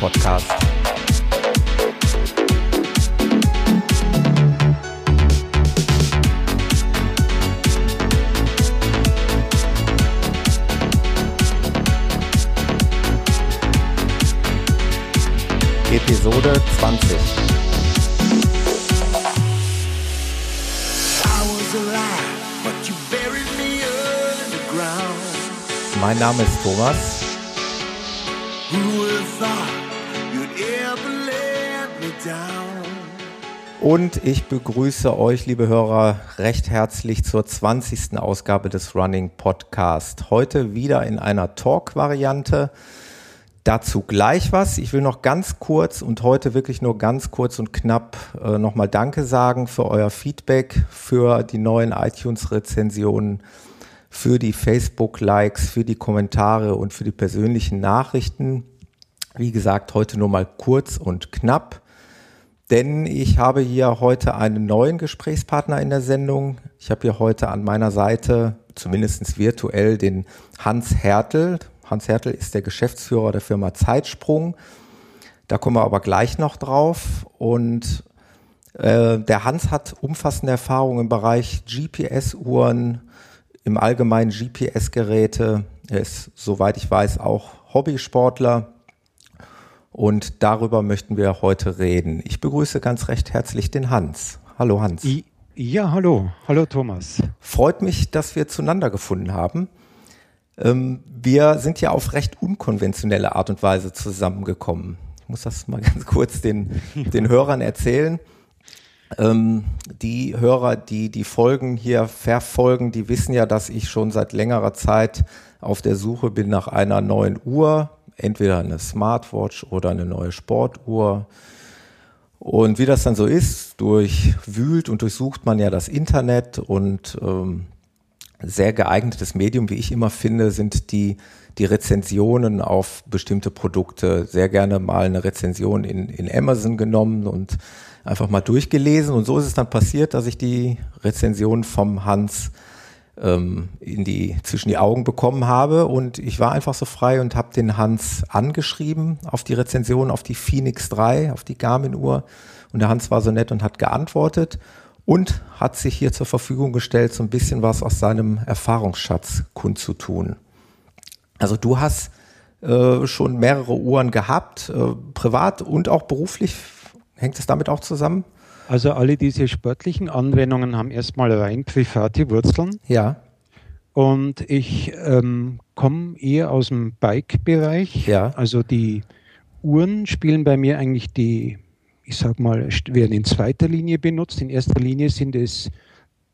Podcast. Episode 20. Mein Name ist Thomas. Und ich begrüße euch, liebe Hörer, recht herzlich zur 20. Ausgabe des Running Podcast. Heute wieder in einer Talk-Variante. Dazu gleich was. Ich will noch ganz kurz und heute wirklich nur ganz kurz und knapp äh, nochmal Danke sagen für euer Feedback, für die neuen iTunes-Rezensionen für die Facebook-Likes, für die Kommentare und für die persönlichen Nachrichten. Wie gesagt, heute nur mal kurz und knapp, denn ich habe hier heute einen neuen Gesprächspartner in der Sendung. Ich habe hier heute an meiner Seite, zumindest virtuell, den Hans Hertel. Hans Hertel ist der Geschäftsführer der Firma Zeitsprung. Da kommen wir aber gleich noch drauf. Und äh, der Hans hat umfassende Erfahrung im Bereich GPS-Uhren, im Allgemeinen GPS-Geräte. Er ist, soweit ich weiß, auch Hobbysportler. Und darüber möchten wir heute reden. Ich begrüße ganz recht herzlich den Hans. Hallo Hans. Ja, hallo. Hallo Thomas. Freut mich, dass wir zueinander gefunden haben. Ähm, wir sind ja auf recht unkonventionelle Art und Weise zusammengekommen. Ich muss das mal ganz kurz den, den Hörern erzählen. Ähm, die Hörer, die die Folgen hier verfolgen, die wissen ja, dass ich schon seit längerer Zeit auf der Suche bin nach einer neuen Uhr, entweder eine Smartwatch oder eine neue Sportuhr. Und wie das dann so ist, durchwühlt und durchsucht man ja das Internet und ähm, sehr geeignetes Medium, wie ich immer finde, sind die, die Rezensionen auf bestimmte Produkte. Sehr gerne mal eine Rezension in, in Amazon genommen und einfach mal durchgelesen und so ist es dann passiert, dass ich die Rezension vom Hans ähm, in die, zwischen die Augen bekommen habe und ich war einfach so frei und habe den Hans angeschrieben auf die Rezension, auf die Phoenix 3, auf die Garmin-Uhr und der Hans war so nett und hat geantwortet und hat sich hier zur Verfügung gestellt, so ein bisschen was aus seinem Erfahrungsschatz kundzutun. Also du hast äh, schon mehrere Uhren gehabt, äh, privat und auch beruflich Hängt es damit auch zusammen? Also alle diese sportlichen Anwendungen haben erstmal rein private Wurzeln. Ja. Und ich ähm, komme eher aus dem Bike-Bereich. Ja. Also die Uhren spielen bei mir eigentlich die, ich sag mal, werden in zweiter Linie benutzt. In erster Linie sind es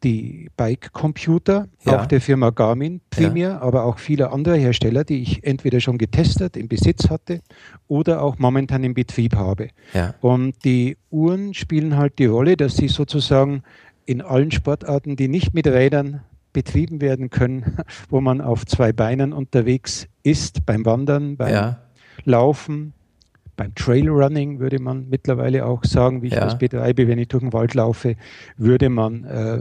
die Bike-Computer, ja. auch der Firma Garmin primär, ja. aber auch viele andere Hersteller, die ich entweder schon getestet, im Besitz hatte oder auch momentan im Betrieb habe. Ja. Und die Uhren spielen halt die Rolle, dass sie sozusagen in allen Sportarten, die nicht mit Rädern betrieben werden können, wo man auf zwei Beinen unterwegs ist, beim Wandern, beim Laufen, beim Trailrunning würde man mittlerweile auch sagen, wie ich das betreibe, wenn ich durch den Wald laufe, würde man äh,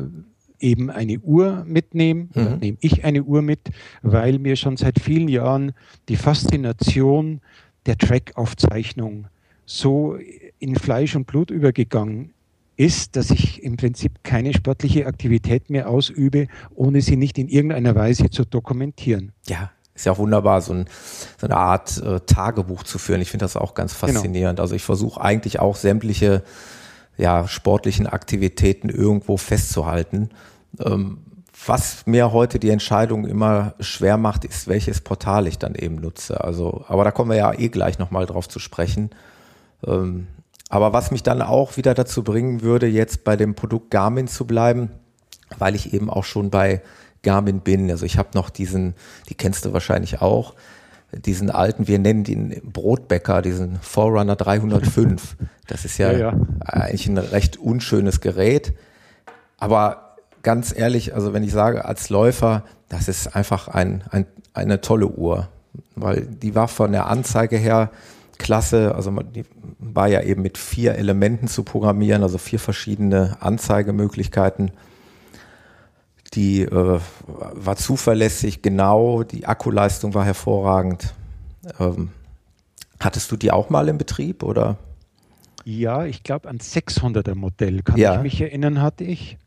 eben eine Uhr mitnehmen, mhm. nehme ich eine Uhr mit, weil mir schon seit vielen Jahren die Faszination der Track-Aufzeichnung so in Fleisch und Blut übergegangen ist, dass ich im Prinzip keine sportliche Aktivität mehr ausübe, ohne sie nicht in irgendeiner Weise zu dokumentieren. Ja, ist ja auch wunderbar, so, ein, so eine Art äh, Tagebuch zu führen. Ich finde das auch ganz genau. faszinierend. Genau. Also ich versuche eigentlich auch sämtliche ja, sportlichen Aktivitäten irgendwo festzuhalten. Ähm, was mir heute die Entscheidung immer schwer macht, ist, welches Portal ich dann eben nutze. Also, aber da kommen wir ja eh gleich nochmal drauf zu sprechen. Ähm, aber was mich dann auch wieder dazu bringen würde, jetzt bei dem Produkt Garmin zu bleiben, weil ich eben auch schon bei Garmin bin. Also ich habe noch diesen, die kennst du wahrscheinlich auch, diesen alten, wir nennen den Brotbäcker, diesen Forerunner 305. Das ist ja, ja, ja. eigentlich ein recht unschönes Gerät. Aber ganz ehrlich, also wenn ich sage als Läufer, das ist einfach ein, ein, eine tolle Uhr, weil die war von der Anzeige her klasse, also die war ja eben mit vier Elementen zu programmieren, also vier verschiedene Anzeigemöglichkeiten. Die äh, war zuverlässig, genau, die Akkuleistung war hervorragend. Ähm, Hattest du die auch mal im Betrieb oder? Ja, ich glaube, ein 600er Modell, kann ja. ich mich erinnern, hatte ich.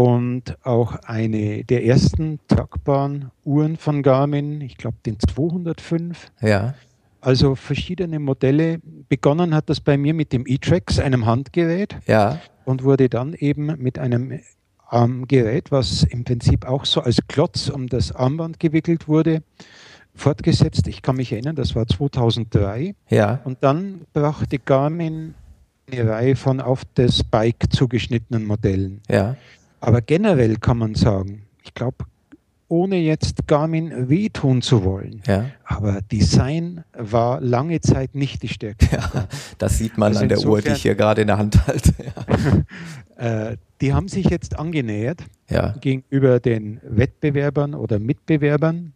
Und auch eine der ersten tragbaren Uhren von Garmin, ich glaube den 205. Ja. Also verschiedene Modelle. Begonnen hat das bei mir mit dem E-Trax, einem Handgerät. Ja. Und wurde dann eben mit einem Armgerät, was im Prinzip auch so als Klotz um das Armband gewickelt wurde, fortgesetzt. Ich kann mich erinnern, das war 2003. Ja. Und dann brachte Garmin eine Reihe von auf das Bike zugeschnittenen Modellen. Ja. Aber generell kann man sagen, ich glaube, ohne jetzt Garmin wehtun zu wollen. Ja. Aber Design war lange Zeit nicht die Stärke. Ja, das sieht man also an der Uhr, die ich hier gerade in der Hand halte. Ja. äh, die haben sich jetzt angenähert gegenüber den Wettbewerbern oder Mitbewerbern.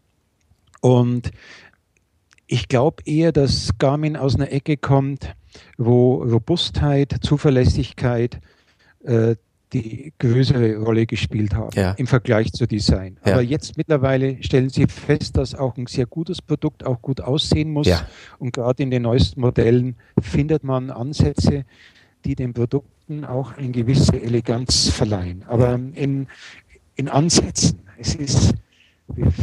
Und ich glaube eher, dass Garmin aus einer Ecke kommt, wo Robustheit, Zuverlässigkeit, äh, die größere Rolle gespielt haben ja. im Vergleich zu Design. Ja. Aber jetzt mittlerweile stellen Sie fest, dass auch ein sehr gutes Produkt auch gut aussehen muss. Ja. Und gerade in den neuesten Modellen findet man Ansätze, die den Produkten auch eine gewisse Eleganz verleihen. Aber in, in Ansätzen, es ist,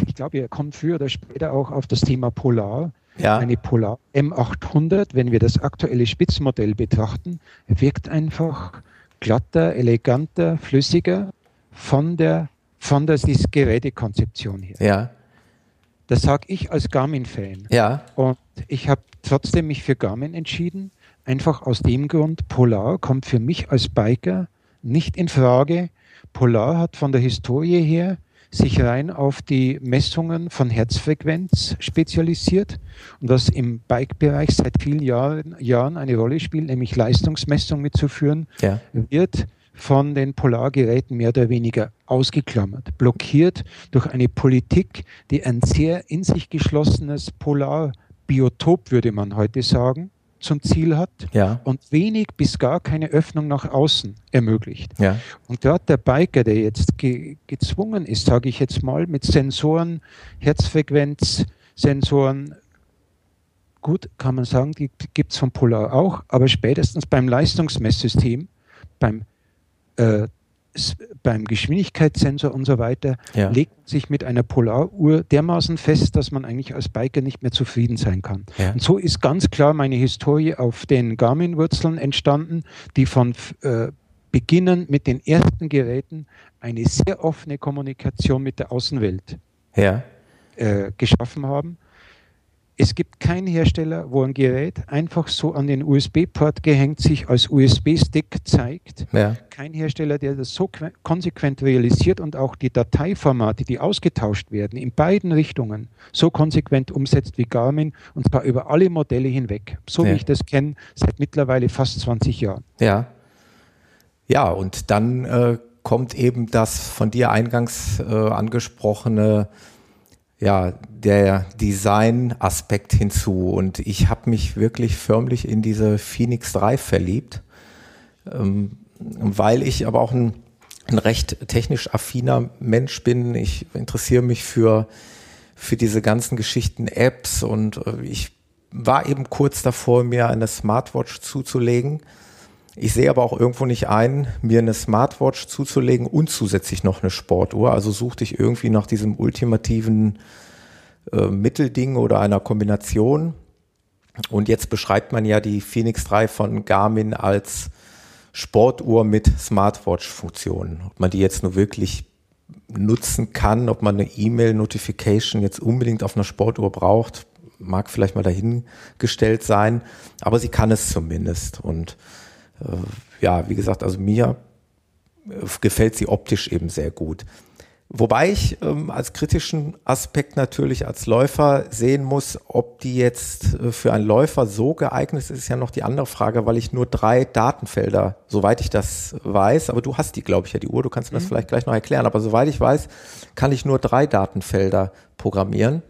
ich glaube, ihr kommt früher oder später auch auf das Thema Polar. Ja. Eine Polar M800, wenn wir das aktuelle Spitzmodell betrachten, wirkt einfach glatter, eleganter, flüssiger von der, von der Gerätekonzeption her. Ja. Das sage ich als Garmin-Fan. Ja. Und ich habe trotzdem mich für Garmin entschieden, einfach aus dem Grund, Polar kommt für mich als Biker nicht in Frage. Polar hat von der Historie her sich rein auf die Messungen von Herzfrequenz spezialisiert und was im Bike-Bereich seit vielen Jahren, Jahren eine Rolle spielt, nämlich Leistungsmessung mitzuführen, ja. wird von den Polargeräten mehr oder weniger ausgeklammert, blockiert durch eine Politik, die ein sehr in sich geschlossenes Polarbiotop, würde man heute sagen, zum Ziel hat ja. und wenig bis gar keine Öffnung nach außen ermöglicht. Ja. Und dort der Biker, der jetzt ge gezwungen ist, sage ich jetzt mal, mit Sensoren, Herzfrequenzsensoren, gut, kann man sagen, die gibt es von Polar auch, aber spätestens beim Leistungsmesssystem, beim äh, beim Geschwindigkeitssensor und so weiter ja. legt sich mit einer Polaruhr dermaßen fest, dass man eigentlich als Biker nicht mehr zufrieden sein kann. Ja. Und so ist ganz klar meine Historie auf den Garmin-Wurzeln entstanden, die von äh, Beginnen mit den ersten Geräten eine sehr offene Kommunikation mit der Außenwelt ja. äh, geschaffen haben. Es gibt keinen Hersteller, wo ein Gerät einfach so an den USB-Port gehängt sich als USB-Stick zeigt. Ja. Kein Hersteller, der das so konsequent realisiert und auch die Dateiformate, die ausgetauscht werden, in beiden Richtungen so konsequent umsetzt wie Garmin und zwar über alle Modelle hinweg. So ja. wie ich das kenne, seit mittlerweile fast 20 Jahren. Ja. Ja, und dann äh, kommt eben das von dir eingangs äh, angesprochene ja, der Design-Aspekt hinzu. Und ich habe mich wirklich förmlich in diese Phoenix 3 verliebt, ähm, weil ich aber auch ein, ein recht technisch affiner Mensch bin. Ich interessiere mich für, für diese ganzen Geschichten Apps und äh, ich war eben kurz davor, mir eine Smartwatch zuzulegen. Ich sehe aber auch irgendwo nicht ein, mir eine Smartwatch zuzulegen und zusätzlich noch eine Sportuhr. Also suchte ich irgendwie nach diesem ultimativen äh, Mittelding oder einer Kombination. Und jetzt beschreibt man ja die Phoenix 3 von Garmin als Sportuhr mit Smartwatch-Funktionen. Ob man die jetzt nur wirklich nutzen kann, ob man eine E-Mail-Notification jetzt unbedingt auf einer Sportuhr braucht, mag vielleicht mal dahingestellt sein, aber sie kann es zumindest. Und ja, wie gesagt, also mir äh, gefällt sie optisch eben sehr gut. Wobei ich ähm, als kritischen Aspekt natürlich als Läufer sehen muss, ob die jetzt äh, für einen Läufer so geeignet ist, ist ja noch die andere Frage, weil ich nur drei Datenfelder, soweit ich das weiß, aber du hast die, glaube ich, ja die Uhr, du kannst mir das mhm. vielleicht gleich noch erklären, aber soweit ich weiß, kann ich nur drei Datenfelder programmieren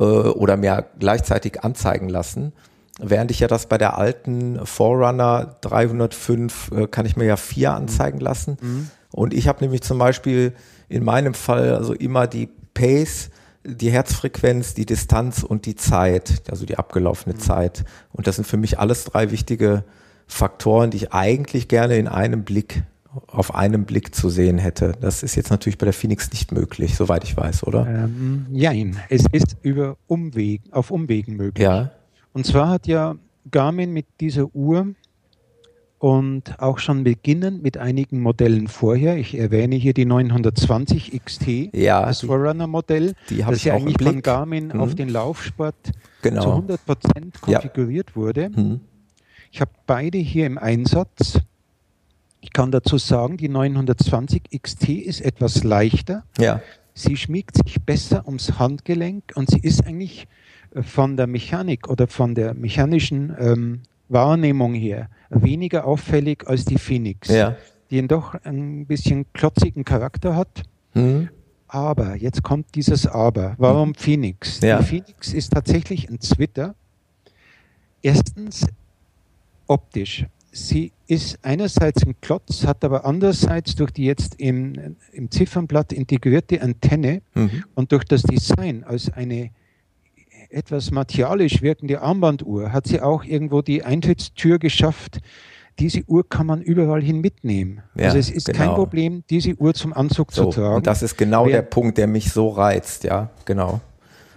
äh, oder mir gleichzeitig anzeigen lassen. Während ich ja das bei der alten Forerunner 305 äh, kann ich mir ja vier anzeigen lassen. Mhm. Und ich habe nämlich zum Beispiel in meinem Fall also immer die Pace, die Herzfrequenz, die Distanz und die Zeit, also die abgelaufene mhm. Zeit. Und das sind für mich alles drei wichtige Faktoren, die ich eigentlich gerne in einem Blick, auf einem Blick zu sehen hätte. Das ist jetzt natürlich bei der Phoenix nicht möglich, soweit ich weiß, oder? Ähm, nein, es ist über Umwegen, auf Umwegen möglich. Ja. Und zwar hat ja Garmin mit dieser Uhr und auch schon beginnend mit einigen Modellen vorher. Ich erwähne hier die 920 XT, ja, das Forerunner-Modell, das ja eigentlich von Garmin mhm. auf den Laufsport genau. zu 100 Prozent konfiguriert ja. wurde. Mhm. Ich habe beide hier im Einsatz. Ich kann dazu sagen, die 920 XT ist etwas leichter. Ja. Sie schmiegt sich besser ums Handgelenk und sie ist eigentlich von der Mechanik oder von der mechanischen ähm, Wahrnehmung her weniger auffällig als die Phoenix, ja. die doch ein bisschen klotzigen Charakter hat. Mhm. Aber, jetzt kommt dieses Aber. Warum mhm. Phoenix? Ja. Die Phoenix ist tatsächlich ein Twitter. Erstens optisch. Sie ist einerseits ein Klotz, hat aber andererseits durch die jetzt im, im Ziffernblatt integrierte Antenne mhm. und durch das Design als eine etwas martialisch wirkende Armbanduhr hat sie auch irgendwo die Eintrittstür geschafft. Diese Uhr kann man überall hin mitnehmen. Ja, also es ist genau. kein Problem, diese Uhr zum Anzug so, zu tragen. Und das ist genau Wer, der Punkt, der mich so reizt, ja, genau.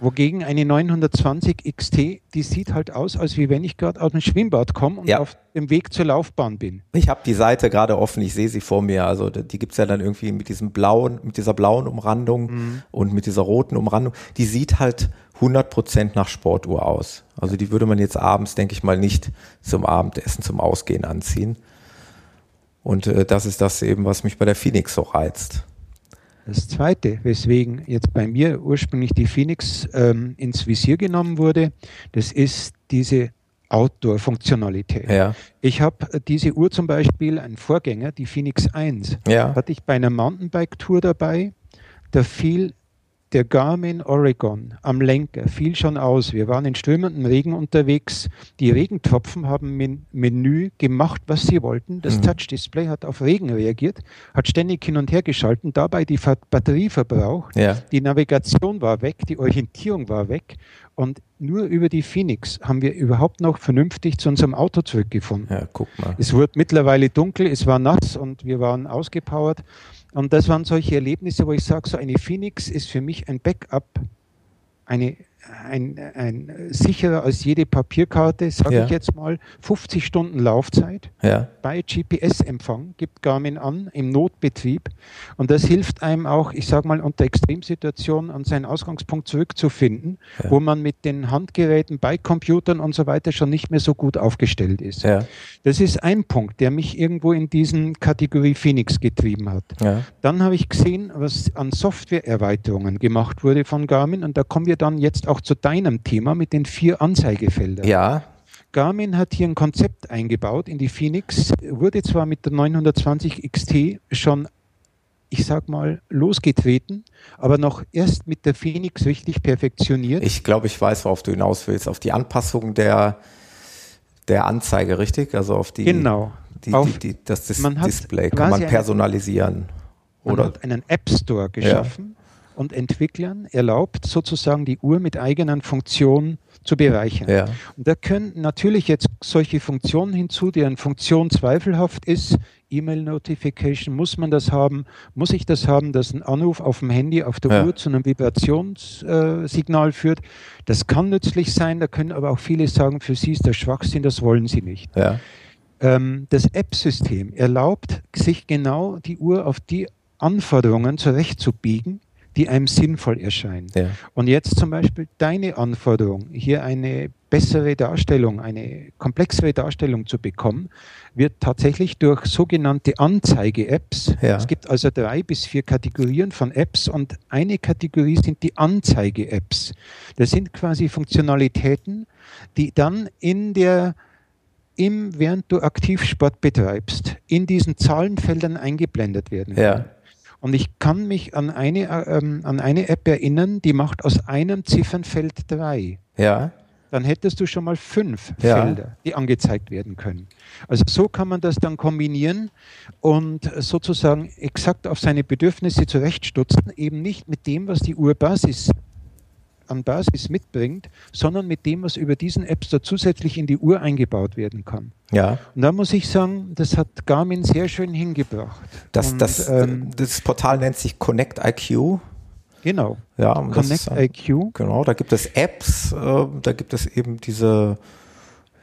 Wogegen eine 920 XT, die sieht halt aus, als wie wenn ich gerade aus dem Schwimmbad komme und ja. auf dem Weg zur Laufbahn bin. Ich habe die Seite gerade offen, ich sehe sie vor mir. Also die gibt's ja dann irgendwie mit diesem blauen, mit dieser blauen Umrandung mhm. und mit dieser roten Umrandung. Die sieht halt 100% nach Sportuhr aus. Also die würde man jetzt abends, denke ich mal, nicht zum Abendessen, zum Ausgehen anziehen. Und äh, das ist das eben, was mich bei der Phoenix so reizt. Das Zweite, weswegen jetzt bei mir ursprünglich die Phoenix ähm, ins Visier genommen wurde, das ist diese Outdoor-Funktionalität. Ja. Ich habe diese Uhr zum Beispiel, ein Vorgänger, die Phoenix 1, ja. hatte ich bei einer Mountainbike-Tour dabei. Da fiel der Garmin Oregon am Lenker fiel schon aus. Wir waren in strömendem Regen unterwegs. Die Regentropfen haben im Menü gemacht, was sie wollten. Das mhm. Touch-Display hat auf Regen reagiert, hat ständig hin und her geschalten, dabei die Batterie verbraucht. Ja. Die Navigation war weg, die Orientierung war weg. Und nur über die Phoenix haben wir überhaupt noch vernünftig zu unserem Auto zurückgefunden. Ja, guck mal. Es wurde mittlerweile dunkel, es war nass und wir waren ausgepowert. Und das waren solche Erlebnisse, wo ich sage, so eine Phoenix ist für mich ein Backup, eine ein, ein sicherer als jede Papierkarte, sage ja. ich jetzt mal, 50 Stunden Laufzeit ja. bei GPS-Empfang, gibt Garmin an, im Notbetrieb. Und das hilft einem auch, ich sage mal, unter Extremsituationen an seinen Ausgangspunkt zurückzufinden, ja. wo man mit den Handgeräten bei Computern und so weiter schon nicht mehr so gut aufgestellt ist. Das ist ein Punkt, der mich irgendwo in diesen Kategorie Phoenix getrieben hat. Dann habe ich gesehen, was an Softwareerweiterungen gemacht wurde von Garmin und da kommen wir dann jetzt auch zu deinem Thema mit den vier Anzeigefeldern. Ja. Garmin hat hier ein Konzept eingebaut in die Phoenix, wurde zwar mit der 920 XT schon, ich sag mal, losgetreten, aber noch erst mit der Phoenix richtig perfektioniert. Ich glaube, ich weiß, worauf du hinaus willst. Auf die Anpassung der, der Anzeige, richtig? Also auf die. Genau. Die, auf, die, die, das Dis Display kann man personalisieren. Man oder? hat einen App Store geschaffen. Ja und Entwicklern erlaubt, sozusagen die Uhr mit eigenen Funktionen zu bereichern. Ja. Und da können natürlich jetzt solche Funktionen hinzu, deren Funktion zweifelhaft ist. E-Mail-Notification, muss man das haben? Muss ich das haben, dass ein Anruf auf dem Handy, auf der ja. Uhr zu einem Vibrationssignal äh, führt? Das kann nützlich sein, da können aber auch viele sagen, für sie ist das Schwachsinn, das wollen sie nicht. Ja. Ähm, das App-System erlaubt, sich genau die Uhr auf die Anforderungen zurechtzubiegen, die einem sinnvoll erscheinen. Ja. Und jetzt zum Beispiel deine Anforderung, hier eine bessere Darstellung, eine komplexere Darstellung zu bekommen, wird tatsächlich durch sogenannte Anzeige-Apps, ja. es gibt also drei bis vier Kategorien von Apps und eine Kategorie sind die Anzeige-Apps. Das sind quasi Funktionalitäten, die dann in der im, während du Aktivsport betreibst, in diesen Zahlenfeldern eingeblendet werden. Ja. Und ich kann mich an eine, ähm, an eine App erinnern, die macht aus einem Ziffernfeld drei. Ja. Dann hättest du schon mal fünf ja. Felder, die angezeigt werden können. Also so kann man das dann kombinieren und sozusagen exakt auf seine Bedürfnisse zurechtstutzen, eben nicht mit dem, was die Urbasis an Basis mitbringt, sondern mit dem, was über diesen App Store zusätzlich in die Uhr eingebaut werden kann. Ja. Und da muss ich sagen, das hat Garmin sehr schön hingebracht. Das, Und, das, ähm, das Portal nennt sich Connect IQ. genau. Ja, Connect ist, äh, IQ. Genau, da gibt es Apps, äh, da gibt es eben diese,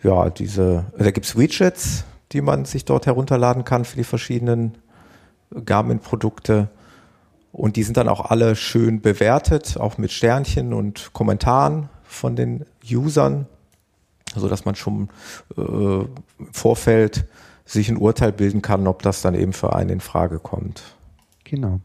ja, diese, da gibt es Widgets, die man sich dort herunterladen kann für die verschiedenen Garmin-Produkte. Und die sind dann auch alle schön bewertet, auch mit Sternchen und Kommentaren von den Usern, so dass man schon äh, im Vorfeld sich ein Urteil bilden kann, ob das dann eben für einen in Frage kommt. Genau.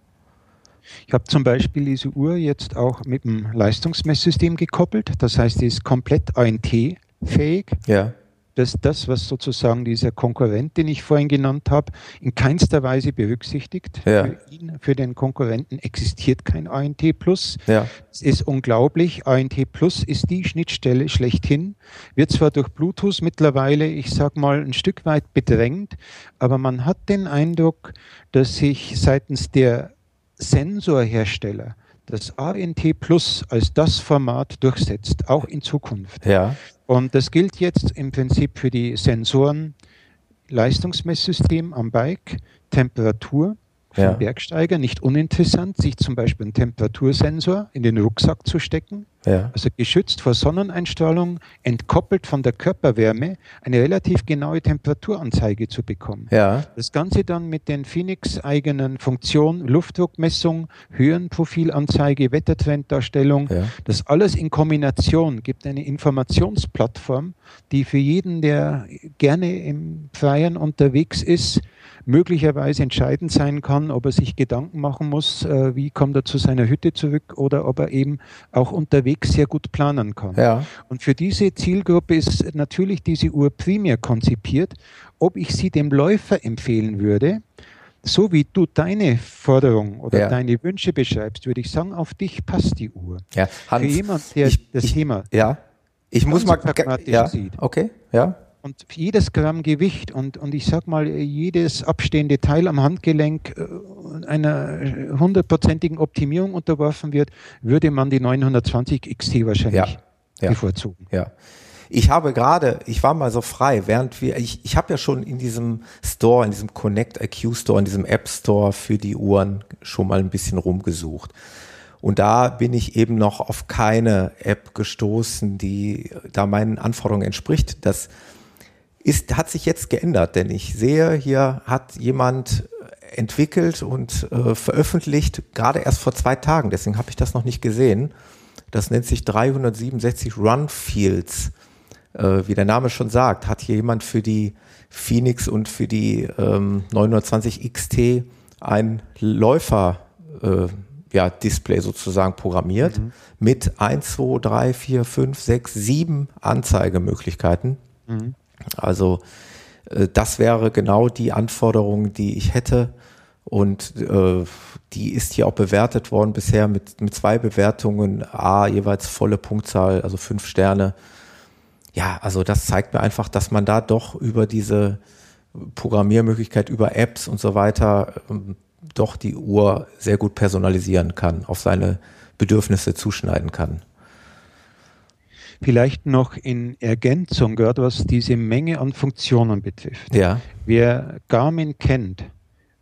Ich habe zum Beispiel diese Uhr jetzt auch mit dem Leistungsmesssystem gekoppelt. Das heißt, die ist komplett ANT-fähig. Ja, dass das, was sozusagen dieser Konkurrent, den ich vorhin genannt habe, in keinster Weise berücksichtigt. Ja. Für ihn, für den Konkurrenten existiert kein ANT Plus. ja, Es ist unglaublich. ANT Plus ist die Schnittstelle schlechthin. Wird zwar durch Bluetooth mittlerweile, ich sag mal, ein Stück weit bedrängt, aber man hat den Eindruck, dass sich seitens der Sensorhersteller das ANT Plus als das Format durchsetzt, auch in Zukunft. ja, Und das gilt jetzt im Prinzip für die Sensoren, Leistungsmesssystem am Bike, Temperatur vom Ja. Bergsteiger, nicht uninteressant, sich zum Beispiel einen Temperatursensor in den Rucksack zu stecken, ja, also geschützt vor Sonneneinstrahlung, entkoppelt von der Körperwärme, eine relativ genaue Temperaturanzeige zu bekommen. ja, Das Ganze dann mit den Phoenix eigenen Funktionen, Luftdruckmessung, Höhenprofilanzeige, Wettertrenddarstellung, ja. das alles in Kombination gibt eine Informationsplattform, die für jeden, der gerne im Freien unterwegs ist, möglicherweise entscheidend sein kann, ob er sich Gedanken machen muss, äh, wie kommt er zu seiner Hütte zurück oder ob er eben auch unterwegs sehr gut planen kann. ja. Und für diese Zielgruppe ist natürlich diese Uhr primär konzipiert. Ob ich sie dem Läufer empfehlen würde, so wie du deine Forderung oder Ja. deine Wünsche beschreibst, würde ich sagen, auf dich passt die Uhr. Ja, Für Hans, jemand, der ich- das ich- Thema ja, ich muss mal, ja, sieht. okay, ja, und jedes Gramm Gewicht und, und ich sag mal, jedes abstehende Teil am Handgelenk äh, einer hundertprozentigen Optimierung unterworfen wird, würde man die 920 XT wahrscheinlich Ja, ja. bevorzugen. ja. Ich habe gerade, ich war mal so frei, während wir, ich, ich habe ja schon in diesem Store, in diesem Connect IQ Store, in diesem App Store für die Uhren schon mal ein bisschen rumgesucht. Und da bin ich eben noch auf keine App gestoßen, die da meinen Anforderungen entspricht. Das ist, hat sich jetzt geändert, denn ich sehe, hier hat jemand entwickelt und äh, veröffentlicht, gerade erst vor zwei Tagen, deswegen habe ich das noch nicht gesehen. Das nennt sich 367 Run Fields. Äh, wie der Name schon sagt, hat hier jemand für die Phoenix und für die ähm, 920 XT ein Läufer äh, ja, Display sozusagen programmiert mit 1, 2, 3, 4, 5, 6, 7 Anzeigemöglichkeiten. Also äh, das wäre genau die Anforderung, die ich hätte. Und äh, die ist hier auch bewertet worden bisher mit, mit zwei Bewertungen, A, jeweils volle Punktzahl, also fünf Sterne. Ja, also das zeigt mir einfach, dass man da doch über diese Programmiermöglichkeit, über Apps und so weiter, ähm, doch die Uhr sehr gut personalisieren kann, auf seine Bedürfnisse zuschneiden kann. Vielleicht noch in Ergänzung, gerade was diese Menge an Funktionen betrifft. Ja, Wer Garmin kennt,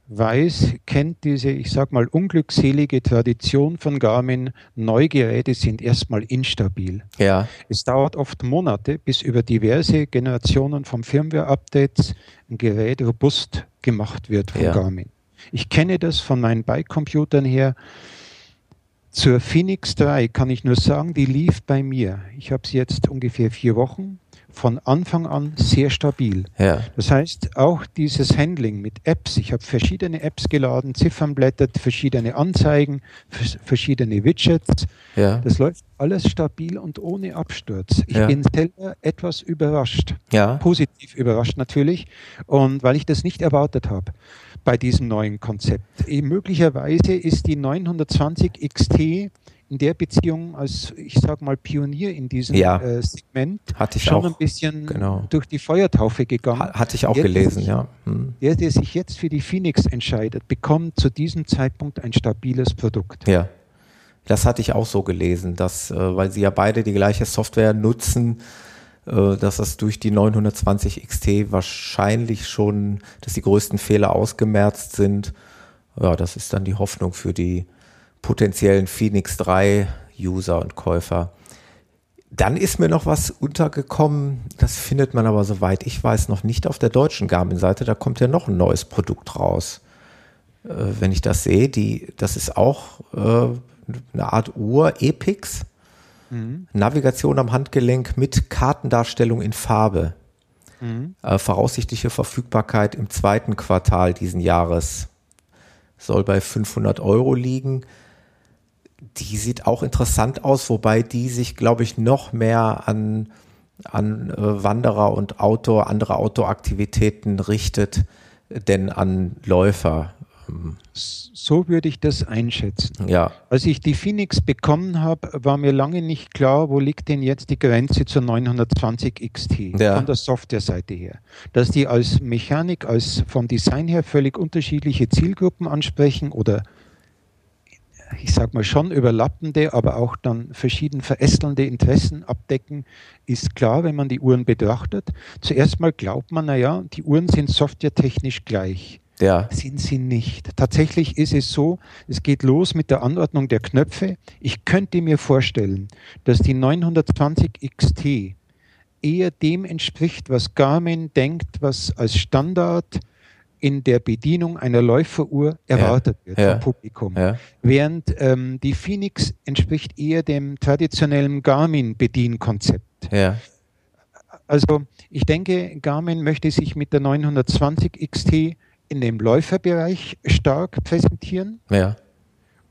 weiß, kennt diese, ich sag mal, unglückselige Tradition von Garmin, Neugeräte sind erstmal instabil. ja, Es dauert oft Monate, bis über diverse Generationen von Firmware-Updates ein Gerät robust gemacht wird von Ja. Garmin. Ich kenne das von meinen Bike-Computern her. Zur Phoenix 3 kann ich nur sagen, die lief bei mir. Ich habe sie jetzt ungefähr vier Wochen. Von Anfang an sehr stabil. ja, Das heißt, auch dieses Handling mit Apps, ich habe verschiedene Apps geladen, Ziffernblätter, verschiedene Anzeigen, vers- verschiedene Widgets, ja, das läuft alles stabil und ohne Absturz. Ich Ja. bin selber etwas überrascht, positiv überrascht natürlich, und weil ich das nicht erwartet habe bei diesem neuen Konzept. Eh, Möglicherweise ist die 920 XT in der Beziehung als, ich sag mal, Pionier in diesem Ja. äh, Segment hatte ich schon auch, ein bisschen genau. durch die Feuertaufe gegangen. ha- hatte ich auch Jetzt- gelesen, ja. Hm. Der, der sich jetzt für die Phoenix entscheidet, bekommt zu diesem Zeitpunkt ein stabiles Produkt. Ja, Das hatte ich auch so gelesen, dass, äh, weil sie ja beide die gleiche Software nutzen, äh, dass das durch die 920 XT wahrscheinlich schon, dass die größten Fehler ausgemerzt sind. Ja, das ist dann die Hoffnung für die potenziellen Phoenix 3 User und Käufer. Dann ist mir noch was untergekommen, das findet man aber soweit ich weiß noch nicht auf der deutschen Garmin-Seite, da kommt ja noch ein neues Produkt raus. Äh, wenn ich das sehe, die, das ist auch äh, eine Art Uhr, Epix, mhm. Navigation am Handgelenk mit Kartendarstellung in Farbe. Mhm. Äh, voraussichtliche Verfügbarkeit im zweiten Quartal diesen Jahres soll bei 500 Euro liegen die sieht auch interessant aus, wobei die sich, glaube ich, noch mehr an, an äh, Wanderer und Outdoor, andere Outdoor-Aktivitäten richtet, denn an Läufer. So würde ich das einschätzen. Ja. Als ich die Phoenix bekommen habe, war mir lange nicht klar, wo liegt denn jetzt die Grenze zur 920 XT ja. von der Software-Seite her. Dass die als Mechanik, als vom Design her völlig unterschiedliche Zielgruppen ansprechen oder ich sage mal schon überlappende, aber auch dann verschieden verästelnde Interessen abdecken, ist klar, wenn man die Uhren betrachtet. Zuerst mal glaubt man, naja, die Uhren sind softwaretechnisch gleich. Ja. Sind sie nicht. Tatsächlich ist es so, es geht los mit der Anordnung der Knöpfe. Ich könnte mir vorstellen, dass die 920 XT eher dem entspricht, was Garmin denkt, was als Standard in der Bedienung einer Läuferuhr erwartet ja, wird ja, vom Publikum. Ja. Während ähm, die Phoenix entspricht eher dem traditionellen Garmin-Bedienkonzept. Also ich denke, Garmin möchte sich mit der 920 XT in dem Läuferbereich stark präsentieren.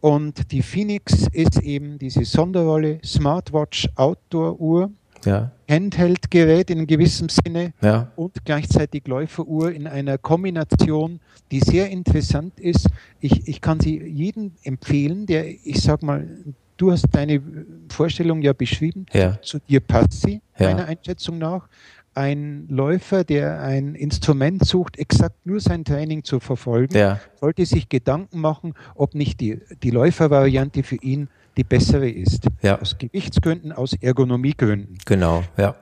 Und die Phoenix ist eben diese Sonderrolle Smartwatch Outdoor Uhr ja. Handheld-Gerät in gewissem Sinne ja. und gleichzeitig Läuferuhr in einer Kombination, die sehr interessant ist. Ich, ich kann sie jedem empfehlen, der, ich sag mal, du hast deine Vorstellung ja beschrieben, ja. zu dir passt sie, meiner Einschätzung nach. Ein Läufer, der ein Instrument sucht, exakt nur sein Training zu verfolgen, sollte sich Gedanken machen, ob nicht die, die Läufervariante für ihn die bessere ist. Ja. Aus Gewichtsgründen, aus Ergonomiegründen. Genau, ja.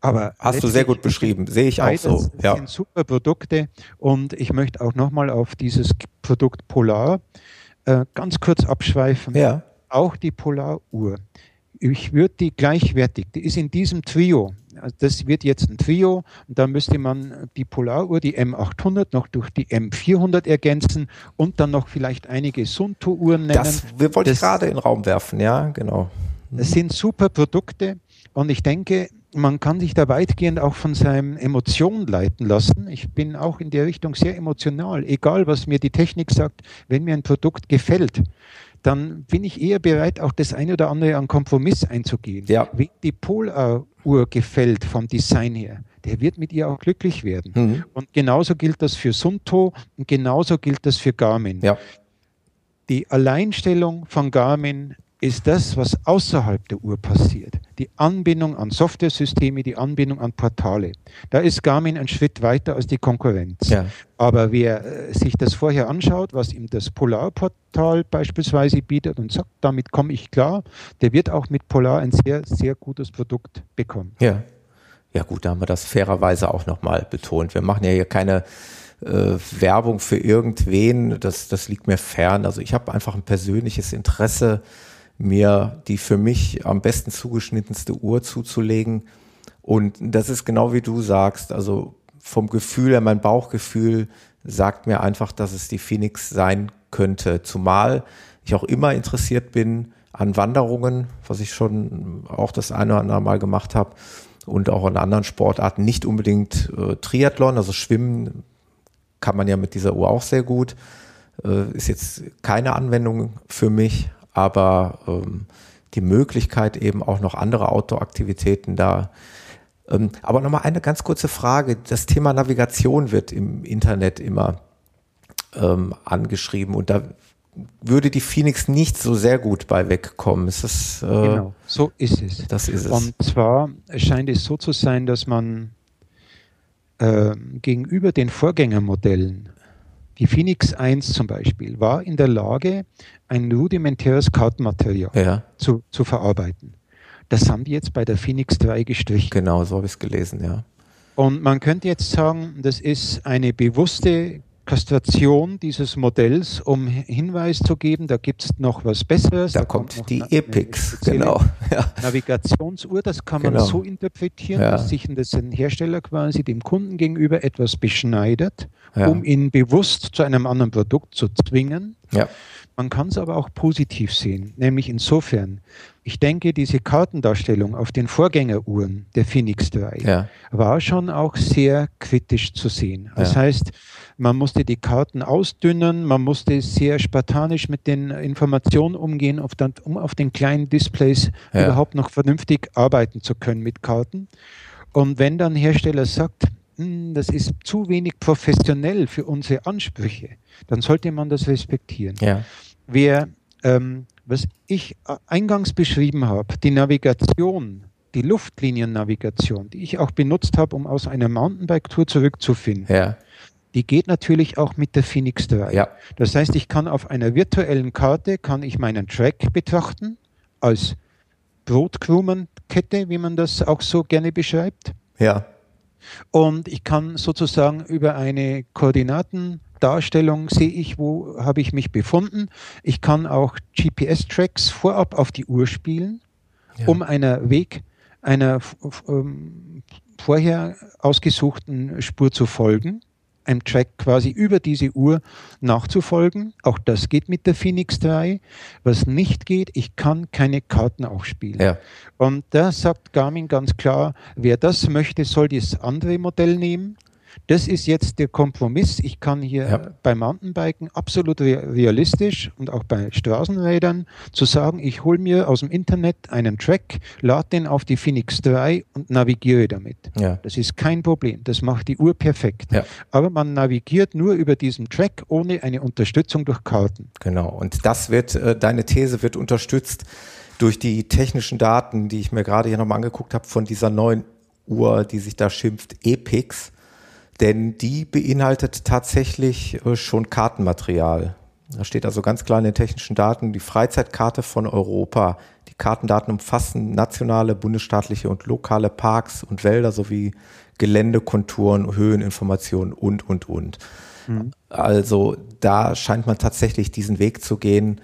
Aber hast du sehr gut beschrieben, sehe ich auch so. Ja. sind super Produkte und ich möchte auch nochmal auf dieses Produkt Polar äh, ganz kurz abschweifen. Ja. Auch die Polaruhr. Ich würde die gleichwertig, die ist in diesem Trio, also das wird jetzt ein Trio und da müsste man die Polaruhr, die M800 noch durch die M400 ergänzen und dann noch vielleicht einige Sunto-Uhren nennen. Das wir wollten gerade in den Raum werfen, ja, genau. Das sind super Produkte und ich denke, man kann sich da weitgehend auch von seinen Emotionen leiten lassen. Ich bin auch in der Richtung sehr emotional. Egal, was mir die Technik sagt, wenn mir ein Produkt gefällt, dann bin ich eher bereit, auch das eine oder andere an Kompromiss einzugehen. Ja. Wie die Polaruhr gefällt vom Design her, der wird mit ihr auch glücklich werden. Mhm. Und genauso gilt das für Sunto und genauso gilt das für Garmin. Ja. Die Alleinstellung von Garmin ist das, was außerhalb der Uhr passiert. Die Anbindung an Softwaresysteme, die Anbindung an Portale. Da ist Garmin ein Schritt weiter als die Konkurrenz. Ja. Aber wer äh, sich das vorher anschaut, was ihm das Polar-Portal beispielsweise bietet und sagt, damit komme ich klar, der wird auch mit Polar ein sehr, sehr gutes Produkt bekommen. Ja. Ja gut, da haben wir das fairerweise auch nochmal betont. Wir machen ja hier keine äh, Werbung für irgendwen, das, das liegt mir fern. Also ich habe einfach ein persönliches Interesse mir die für mich am besten zugeschnittenste Uhr zuzulegen. Und das ist genau wie du sagst, also vom Gefühl her, mein Bauchgefühl sagt mir einfach, dass es die Phoenix sein könnte. Zumal ich auch immer interessiert bin an Wanderungen, was ich schon auch das eine oder andere Mal gemacht habe und auch an anderen Sportarten, nicht unbedingt äh, Triathlon, also Schwimmen kann man ja mit dieser Uhr auch sehr gut. Äh, ist jetzt keine Anwendung für mich, aber ähm, die Möglichkeit eben auch noch andere Outdoor-Aktivitäten da. Ähm, aber nochmal eine ganz kurze Frage. Das Thema Navigation wird im Internet immer ähm, angeschrieben und da würde die Phoenix nicht so sehr gut bei wegkommen. Ist das, äh, genau, so ist es. Das ist es. Und zwar scheint es so zu sein, dass man äh, gegenüber den Vorgängermodellen Die Phoenix 1 zum Beispiel war in der Lage, ein rudimentäres Kartenmaterial ja. zu, zu verarbeiten. Das haben die jetzt bei der Phoenix 3 gestrichen. Genau, so habe ich es gelesen, ja. Und man könnte jetzt sagen, das ist eine bewusste Kastration dieses Modells, um Hinweis zu geben, da gibt es noch was Besseres. Da, da kommt, die Epix, genau. Ja. Navigationsuhr, das kann genau. man so interpretieren, ja. dass sich das ein Hersteller quasi dem Kunden gegenüber etwas beschneidet, ja. um ihn bewusst zu einem anderen Produkt zu zwingen. Man kann es aber auch positiv sehen, nämlich insofern, ich denke, diese Kartendarstellung auf den Vorgängeruhren der Phoenix 3 ja. war schon auch sehr kritisch zu sehen. Das heißt, man musste die Karten ausdünnen, man musste sehr spartanisch mit den Informationen umgehen, um auf den kleinen Displays ja. überhaupt noch vernünftig arbeiten zu können mit Karten. Und wenn dann Hersteller sagt, hm, das ist zu wenig professionell für unsere Ansprüche, dann sollte man das respektieren. Ja. Wer, ähm, was ich eingangs beschrieben habe, die Navigation, die Luftliniennavigation, die ich auch benutzt habe, um aus einer Mountainbike-Tour zurückzufinden, ja. Die geht natürlich auch mit der Phoenix 3. Ja. Das heißt, ich kann auf einer virtuellen Karte, kann ich meinen Track betrachten, als Brotkrumenkette, wie man das auch so gerne beschreibt. Ja. Und ich kann sozusagen über eine Koordinatendarstellung sehe ich, wo habe ich mich befunden. Ich kann auch GPS-Tracks vorab auf die Uhr spielen, ja. um einer Weg, einer ähm, vorher ausgesuchten Spur zu folgen einem Track quasi über diese Uhr nachzufolgen. Auch das geht mit der Phoenix 3. Was nicht geht, ich kann keine Karten auch spielen. Ja. Und da sagt Garmin ganz klar, wer das möchte, soll das andere Modell nehmen. Das ist jetzt der Kompromiss. Ich kann hier ja. bei Mountainbiken absolut realistisch und auch bei Straßenrädern zu sagen, ich hole mir aus dem Internet einen Track, lade den auf die Phoenix 3 und navigiere damit. Ja. Das ist kein Problem. Das macht die Uhr perfekt. Ja. Aber man navigiert nur über diesen Track ohne eine Unterstützung durch Karten. Genau. Und das wird, äh, deine These wird unterstützt durch die technischen Daten, die ich mir gerade hier nochmal angeguckt habe von dieser neuen Uhr, die sich da schimpft, EPIX denn die beinhaltet tatsächlich äh, schon Kartenmaterial. Da steht also ganz klar in den technischen Daten die Freizeitkarte von Europa. Die Kartendaten umfassen nationale, bundesstaatliche und lokale Parks und Wälder sowie Geländekonturen, Höheninformationen und, und, und. Mhm. Also da scheint man tatsächlich diesen Weg zu gehen,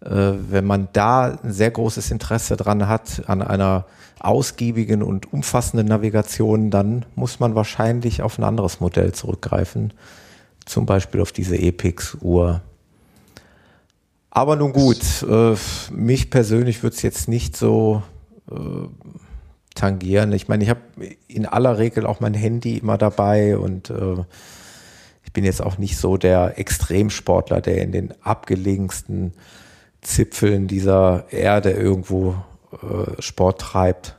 wenn man da ein sehr großes Interesse dran hat, an einer ausgiebigen und umfassenden Navigation, dann muss man wahrscheinlich auf ein anderes Modell zurückgreifen, zum Beispiel auf diese Epix-Uhr. Aber nun gut, äh, mich persönlich würde es jetzt nicht so äh, tangieren. Ich meine, ich habe in aller Regel auch mein Handy immer dabei und äh, ich bin jetzt auch nicht so der Extremsportler, der in den abgelegensten Zipfeln dieser Erde irgendwo äh, Sport treibt.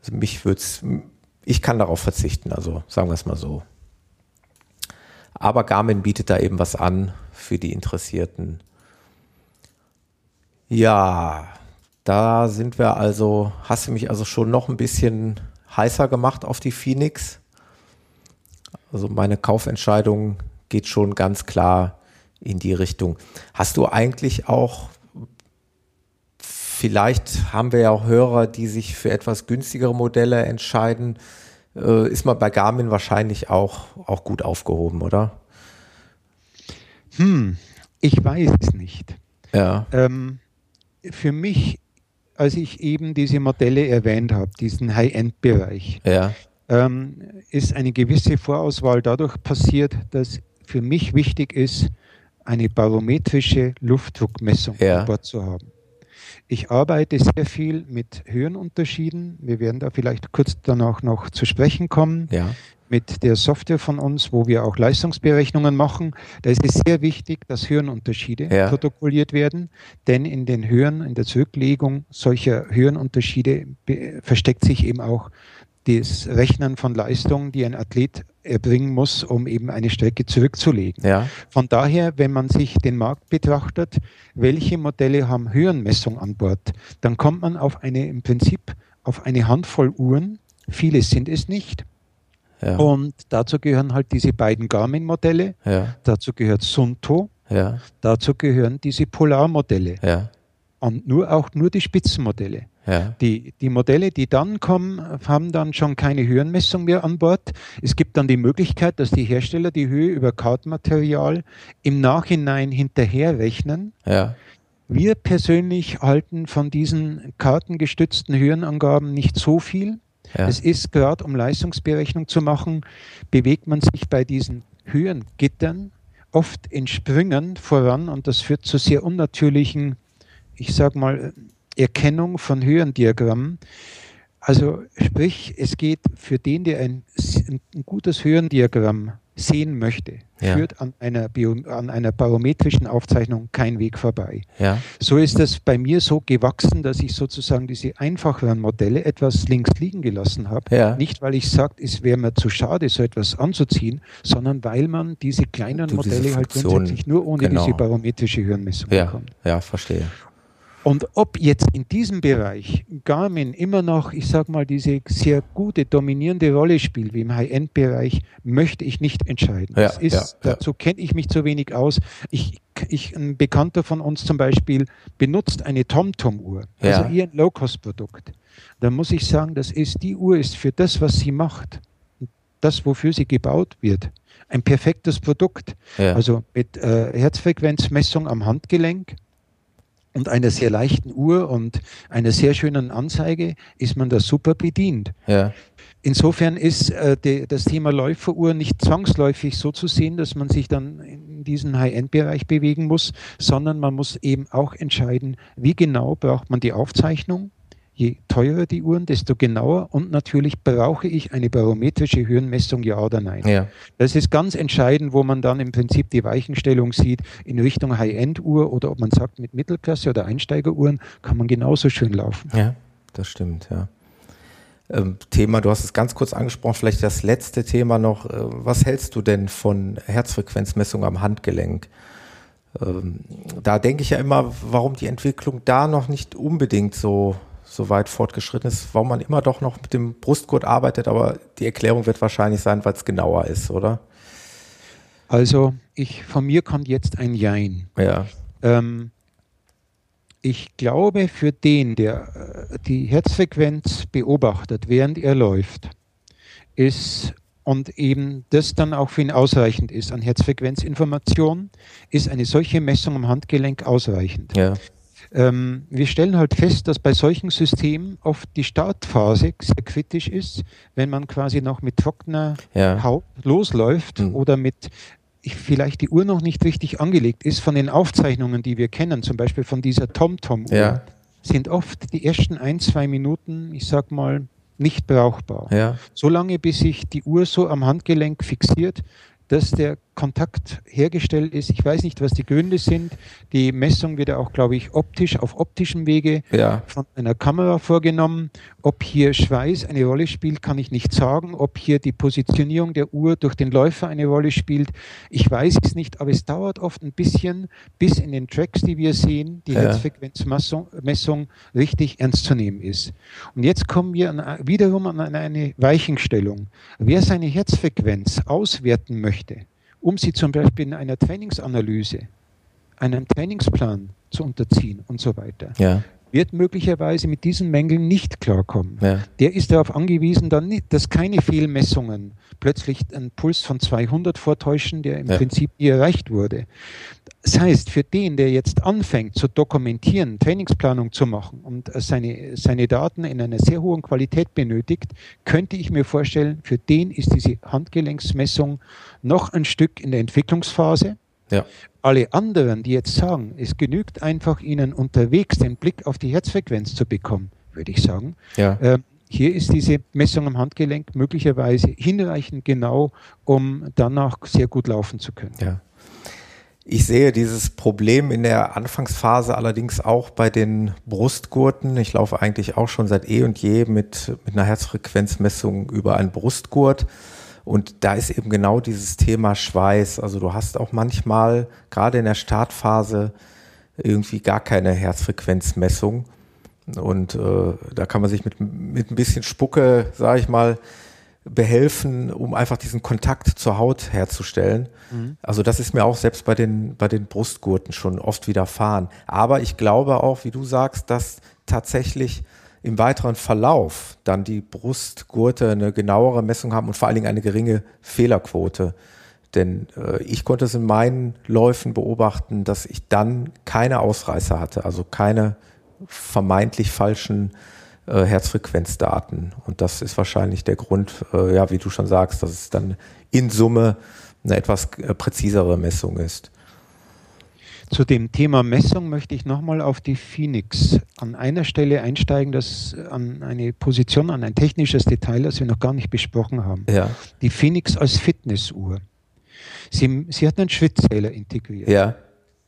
Also mich wird's, ich kann darauf verzichten, also sagen wir es mal so. Aber Garmin bietet da eben was an für die Interessierten. Ja, da sind wir also, hast du mich also schon noch ein bisschen heißer gemacht auf die Phoenix. Also meine Kaufentscheidung geht schon ganz klar in die Richtung. Hast du eigentlich auch Vielleicht haben wir ja auch Hörer, die sich für etwas günstigere Modelle entscheiden. Äh, ist man bei Garmin wahrscheinlich auch, auch gut aufgehoben, oder? Hm, ich weiß es nicht. Ja. Ähm, für mich, als ich eben diese Modelle erwähnt habe, diesen High-End-Bereich, ja. ähm, ist eine gewisse Vorauswahl dadurch passiert, dass für mich wichtig ist, eine barometrische Luftdruckmessung ja. an Bord zu haben. Ich arbeite sehr viel mit Höhenunterschieden. Wir werden da vielleicht kurz danach noch zu sprechen kommen. Ja. Mit der Software von uns, wo wir auch Leistungsberechnungen machen. Da ist es sehr wichtig, dass Höhenunterschiede ja. protokolliert werden, denn in den Höhen, in der Zurücklegung solcher Höhenunterschiede versteckt sich eben auch das Rechnen von Leistungen, die ein Athlet erbringen muss, um eben eine Strecke zurückzulegen. Ja. Von daher, wenn man sich den Markt betrachtet, welche Modelle haben Höhenmessung an Bord, dann kommt man auf eine im Prinzip auf eine Handvoll Uhren. Viele sind es nicht. Ja. Und dazu gehören halt diese beiden Garmin-Modelle. Ja. Dazu gehört Sunto. Dazu gehören diese Polar-Modelle. Und nur auch nur die Spitzenmodelle. Ja. Die, die Modelle, die dann kommen, haben dann schon keine Höhenmessung mehr an Bord. Es gibt dann die Möglichkeit, dass die Hersteller die Höhe über Kartenmaterial im Nachhinein hinterherrechnen. Ja. Wir persönlich halten von diesen kartengestützten Höhenangaben nicht so viel. Ja. Es ist gerade, um Leistungsberechnung zu machen, bewegt man sich bei diesen Höhengittern oft in Sprüngen voran und das führt zu sehr unnatürlichen, ich sage mal, Erkennung von Höhendiagrammen. Also sprich, es geht für den, der ein, ein gutes Höhendiagramm sehen möchte, ja. führt an einer, Bio, an einer barometrischen Aufzeichnung kein Weg vorbei. Ja. So ist das bei mir so gewachsen, dass ich sozusagen diese einfacheren Modelle etwas links liegen gelassen habe. Ja. Nicht, weil ich sage, es wäre mir zu schade, so etwas anzuziehen, sondern weil man diese kleinen du, Modelle diese halt grundsätzlich nur ohne genau. diese barometrische Höhenmessung bekommt. Ja, verstehe. Und ob jetzt in diesem Bereich Garmin immer noch, ich sage mal, diese sehr gute, dominierende Rolle spielt, wie im High-End-Bereich, möchte ich nicht entscheiden. Ja, ist, ja, dazu kenne ich mich zu wenig aus. Ich, ich, ein Bekannter von uns zum Beispiel benutzt eine TomTom-Uhr, also eher ein Low-Cost-Produkt. Da muss ich sagen, das ist, die Uhr ist für das, was sie macht, das, wofür sie gebaut wird, ein perfektes Produkt. Also mit äh, Herzfrequenzmessung am Handgelenk, und einer sehr leichten Uhr und einer sehr schönen Anzeige ist man da super bedient. Ja. Insofern ist äh, de, das Thema Läuferuhr nicht zwangsläufig so zu sehen, dass man sich dann in diesen High-End-Bereich bewegen muss, sondern man muss eben auch entscheiden, wie genau braucht man die Aufzeichnung, Je teurer die Uhren, desto genauer und natürlich brauche ich eine barometrische Höhenmessung, ja oder nein. Ja. Das ist ganz entscheidend, wo man dann im Prinzip die Weichenstellung sieht in Richtung High-End-Uhr oder ob man sagt, mit Mittelklasse- oder Einsteigeruhren kann man genauso schön laufen. Ja, das stimmt, ja. Ähm, Thema, du hast es ganz kurz angesprochen, vielleicht das letzte Thema noch. Äh, was hältst du denn von Herzfrequenzmessung am Handgelenk? Ähm, da denke ich ja immer, warum die Entwicklung da noch nicht unbedingt so so weit fortgeschritten ist, warum man immer doch noch mit dem Brustgurt arbeitet, aber die Erklärung wird wahrscheinlich sein, weil es genauer ist, oder? Also, ich, von mir kommt jetzt ein Jein. Ja. Ähm, ich glaube, für den, der äh, die Herzfrequenz beobachtet, während er läuft, ist und eben das dann auch für ihn ausreichend ist an Herzfrequenzinformation, ist eine solche Messung am Handgelenk ausreichend. Ja. Ähm, wir stellen halt fest, dass bei solchen Systemen oft die Startphase sehr kritisch ist, wenn man quasi noch mit trockener ja. Haut losläuft mhm. oder mit vielleicht die Uhr noch nicht richtig angelegt ist. Von den Aufzeichnungen, die wir kennen, zum Beispiel von dieser TomTom-Uhr, ja. sind oft die ersten ein, zwei Minuten, ich sag mal, nicht brauchbar. Ja. Solange bis sich die Uhr so am Handgelenk fixiert, dass der Kontakt hergestellt ist. Ich weiß nicht, was die Gründe sind. Die Messung wird ja auch, glaube ich, optisch, auf optischem Wege ja. von einer Kamera vorgenommen. Ob hier Schweiß eine Rolle spielt, kann ich nicht sagen. Ob hier die Positionierung der Uhr durch den Läufer eine Rolle spielt, ich weiß es nicht. Aber es dauert oft ein bisschen, bis in den Tracks, die wir sehen, die ja. Herzfrequenzmessung richtig ernst zu nehmen ist. Und jetzt kommen wir an, wiederum an eine Weichenstellung. Wer seine Herzfrequenz auswerten möchte, um sie zum Beispiel in einer Trainingsanalyse, einem Trainingsplan zu unterziehen und so weiter. Ja. Wird möglicherweise mit diesen Mängeln nicht klarkommen. Ja. Der ist darauf angewiesen, dann nicht, dass keine Fehlmessungen plötzlich einen Puls von 200 vortäuschen, der im ja. Prinzip nie erreicht wurde. Das heißt, für den, der jetzt anfängt zu dokumentieren, Trainingsplanung zu machen und seine, seine Daten in einer sehr hohen Qualität benötigt, könnte ich mir vorstellen, für den ist diese Handgelenksmessung noch ein Stück in der Entwicklungsphase. Ja. Alle anderen, die jetzt sagen, es genügt einfach, ihnen unterwegs den Blick auf die Herzfrequenz zu bekommen, würde ich sagen, ja. äh, hier ist diese Messung am Handgelenk möglicherweise hinreichend genau, um danach sehr gut laufen zu können. Ja. Ich sehe dieses Problem in der Anfangsphase allerdings auch bei den Brustgurten. Ich laufe eigentlich auch schon seit eh und je mit, mit einer Herzfrequenzmessung über einen Brustgurt. Und da ist eben genau dieses Thema Schweiß. Also du hast auch manchmal, gerade in der Startphase, irgendwie gar keine Herzfrequenzmessung. Und äh, da kann man sich mit, mit ein bisschen Spucke, sage ich mal, behelfen, um einfach diesen Kontakt zur Haut herzustellen. Mhm. Also das ist mir auch selbst bei den, bei den Brustgurten schon oft widerfahren. Aber ich glaube auch, wie du sagst, dass tatsächlich im weiteren Verlauf dann die Brustgurte eine genauere Messung haben und vor allen Dingen eine geringe Fehlerquote. Denn äh, ich konnte es in meinen Läufen beobachten, dass ich dann keine Ausreißer hatte, also keine vermeintlich falschen äh, Herzfrequenzdaten. Und das ist wahrscheinlich der Grund, äh, ja, wie du schon sagst, dass es dann in Summe eine etwas äh, präzisere Messung ist. Zu dem Thema Messung möchte ich nochmal auf die Phoenix an einer Stelle einsteigen, das an eine Position, an ein technisches Detail, das wir noch gar nicht besprochen haben. Ja. Die Phoenix als Fitnessuhr. Sie, sie hat einen Schwitzzähler integriert. Ja.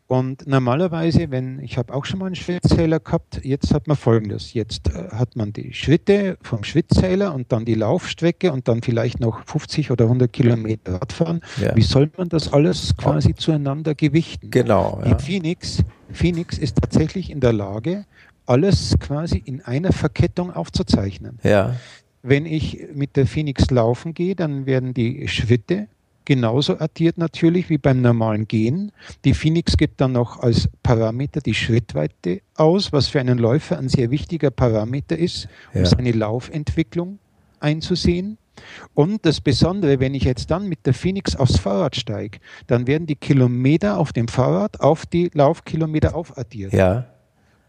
Und normalerweise, wenn ich habe auch schon mal einen Schwittzähler gehabt, jetzt hat man folgendes. Jetzt äh, hat man die Schritte vom Schwittzähler und dann die Laufstrecke und dann vielleicht noch 50 oder 100 Kilometer Radfahren. Ja. Wie soll man das alles quasi zueinander gewichten? Genau. Ja. Die Phoenix, Phoenix ist tatsächlich in der Lage, alles quasi in einer Verkettung aufzuzeichnen. Ja. Wenn ich mit der Phoenix laufen gehe, dann werden die Schritte genauso addiert natürlich wie beim normalen Gehen. Die Phoenix gibt dann noch als Parameter die Schrittweite aus, was für einen Läufer ein sehr wichtiger Parameter ist, um ja. seine Laufentwicklung einzusehen. Und das Besondere, wenn ich jetzt dann mit der Phoenix aufs Fahrrad steige, dann werden die Kilometer auf dem Fahrrad auf die Laufkilometer aufaddiert. Ja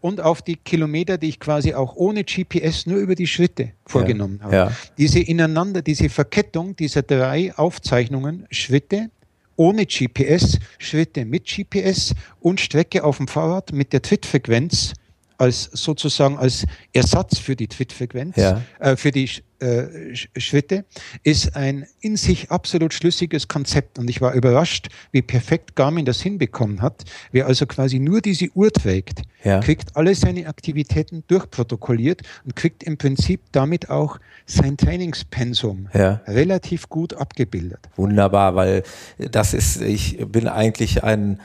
und auf die Kilometer, die ich quasi auch ohne GPS nur über die Schritte vorgenommen ja, habe. Ja. Diese ineinander, diese Verkettung dieser drei Aufzeichnungen, Schritte ohne GPS, Schritte mit GPS und Strecke auf dem Fahrrad mit der Trittfrequenz als sozusagen als Ersatz für die Trittfrequenz, ja. äh, für die Schritte, ist ein in sich absolut schlüssiges Konzept. Und ich war überrascht, wie perfekt Garmin das hinbekommen hat. Wer also quasi nur diese Uhr trägt, ja. kriegt alle seine Aktivitäten durchprotokolliert und kriegt im Prinzip damit auch sein Trainingspensum ja. relativ gut abgebildet. Wunderbar, weil das ist, ich bin eigentlich ein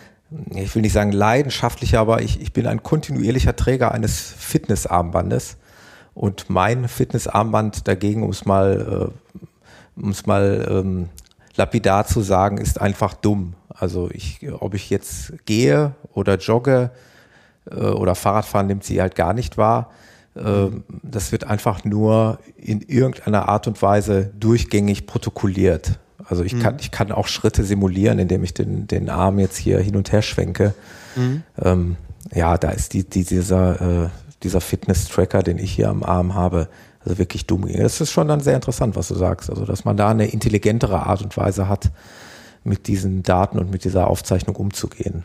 ich will nicht sagen leidenschaftlicher, aber ich, ich bin ein kontinuierlicher Träger eines Fitnessarmbandes. Und mein Fitnessarmband dagegen, um es mal, äh, um es mal ähm, lapidar zu sagen, ist einfach dumm. Also ich, ob ich jetzt gehe oder jogge äh, oder Fahrradfahren nimmt sie halt gar nicht wahr. Äh, das wird einfach nur in irgendeiner Art und Weise durchgängig protokolliert. Also ich, mhm. kann, ich kann auch Schritte simulieren, indem ich den, den Arm jetzt hier hin und her schwenke. Mhm. Ähm, ja, da ist die, die, dieser, äh, dieser Fitness-Tracker, den ich hier am Arm habe, also wirklich dumm. Das ist schon dann sehr interessant, was du sagst. Also, dass man da eine intelligentere Art und Weise hat, mit diesen Daten und mit dieser Aufzeichnung umzugehen.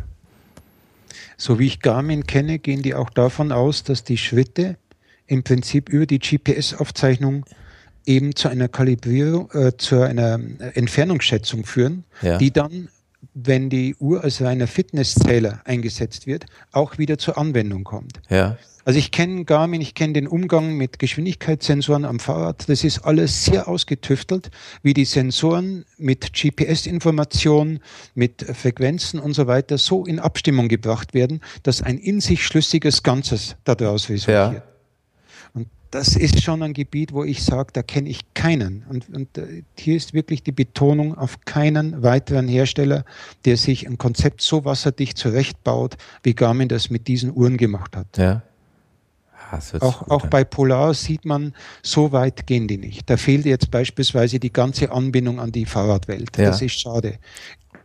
So wie ich Garmin kenne, gehen die auch davon aus, dass die Schritte im Prinzip über die GPS-Aufzeichnung eben zu einer Kalibrierung, äh, zu einer Entfernungsschätzung führen, ja. die dann, wenn die Uhr als reiner Fitnesszähler eingesetzt wird, auch wieder zur Anwendung kommt. Ja. Also ich kenne Garmin, ich kenne den Umgang mit Geschwindigkeitssensoren am Fahrrad. Das ist alles sehr ausgetüftelt, wie die Sensoren mit GPS-Informationen, mit Frequenzen und so weiter so in Abstimmung gebracht werden, dass ein in sich schlüssiges Ganzes daraus resultiert. Ja das ist schon ein Gebiet, wo ich sage, da kenne ich keinen. Und, und, äh, hier ist wirklich die Betonung auf keinen weiteren Hersteller, der sich ein Konzept so wasserdicht zurechtbaut, wie Garmin das mit diesen Uhren gemacht hat. Ja. Auch, auch bei Polar sieht man, so weit gehen die nicht. Da fehlt jetzt beispielsweise die ganze Anbindung an die Fahrradwelt. Ja. Das ist schade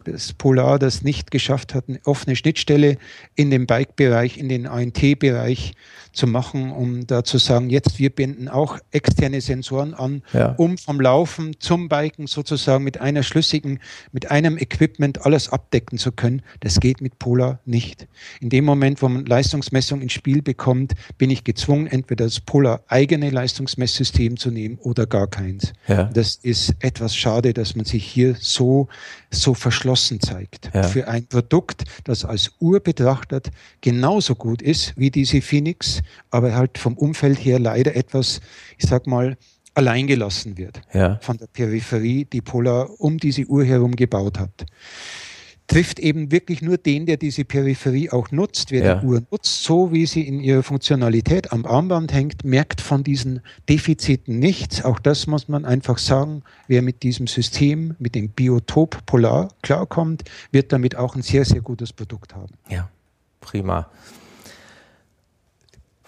das Polar das nicht geschafft hat, eine offene Schnittstelle in den Bike-Bereich, in den ANT-Bereich zu machen, um da zu sagen, jetzt wir binden auch externe Sensoren an, ja. um vom Laufen zum Biken sozusagen mit einer schlüssigen, mit einem Equipment alles abdecken zu können. Das geht mit Polar nicht. In dem Moment, wo man Leistungsmessung ins Spiel bekommt, bin ich gezwungen, entweder das Polar eigene Leistungsmesssystem zu nehmen oder gar keins. Ja. Das ist etwas schade, dass man sich hier so, so verschlossen zeigt. Ja. Für ein Produkt, das als Uhr betrachtet genauso gut ist wie diese Phoenix, aber halt vom Umfeld her leider etwas, ich sag mal, alleingelassen wird ja. von der Peripherie, die Polar um diese Uhr herum gebaut hat. trifft eben wirklich nur den, der diese Peripherie auch nutzt. Wer ja. die Uhr nutzt, so wie sie in ihrer Funktionalität am Armband hängt, merkt von diesen Defiziten nichts. Auch das muss man einfach sagen. Wer mit diesem System, mit dem Biotop Polar klarkommt, wird damit auch ein sehr, sehr gutes Produkt haben. Ja, prima.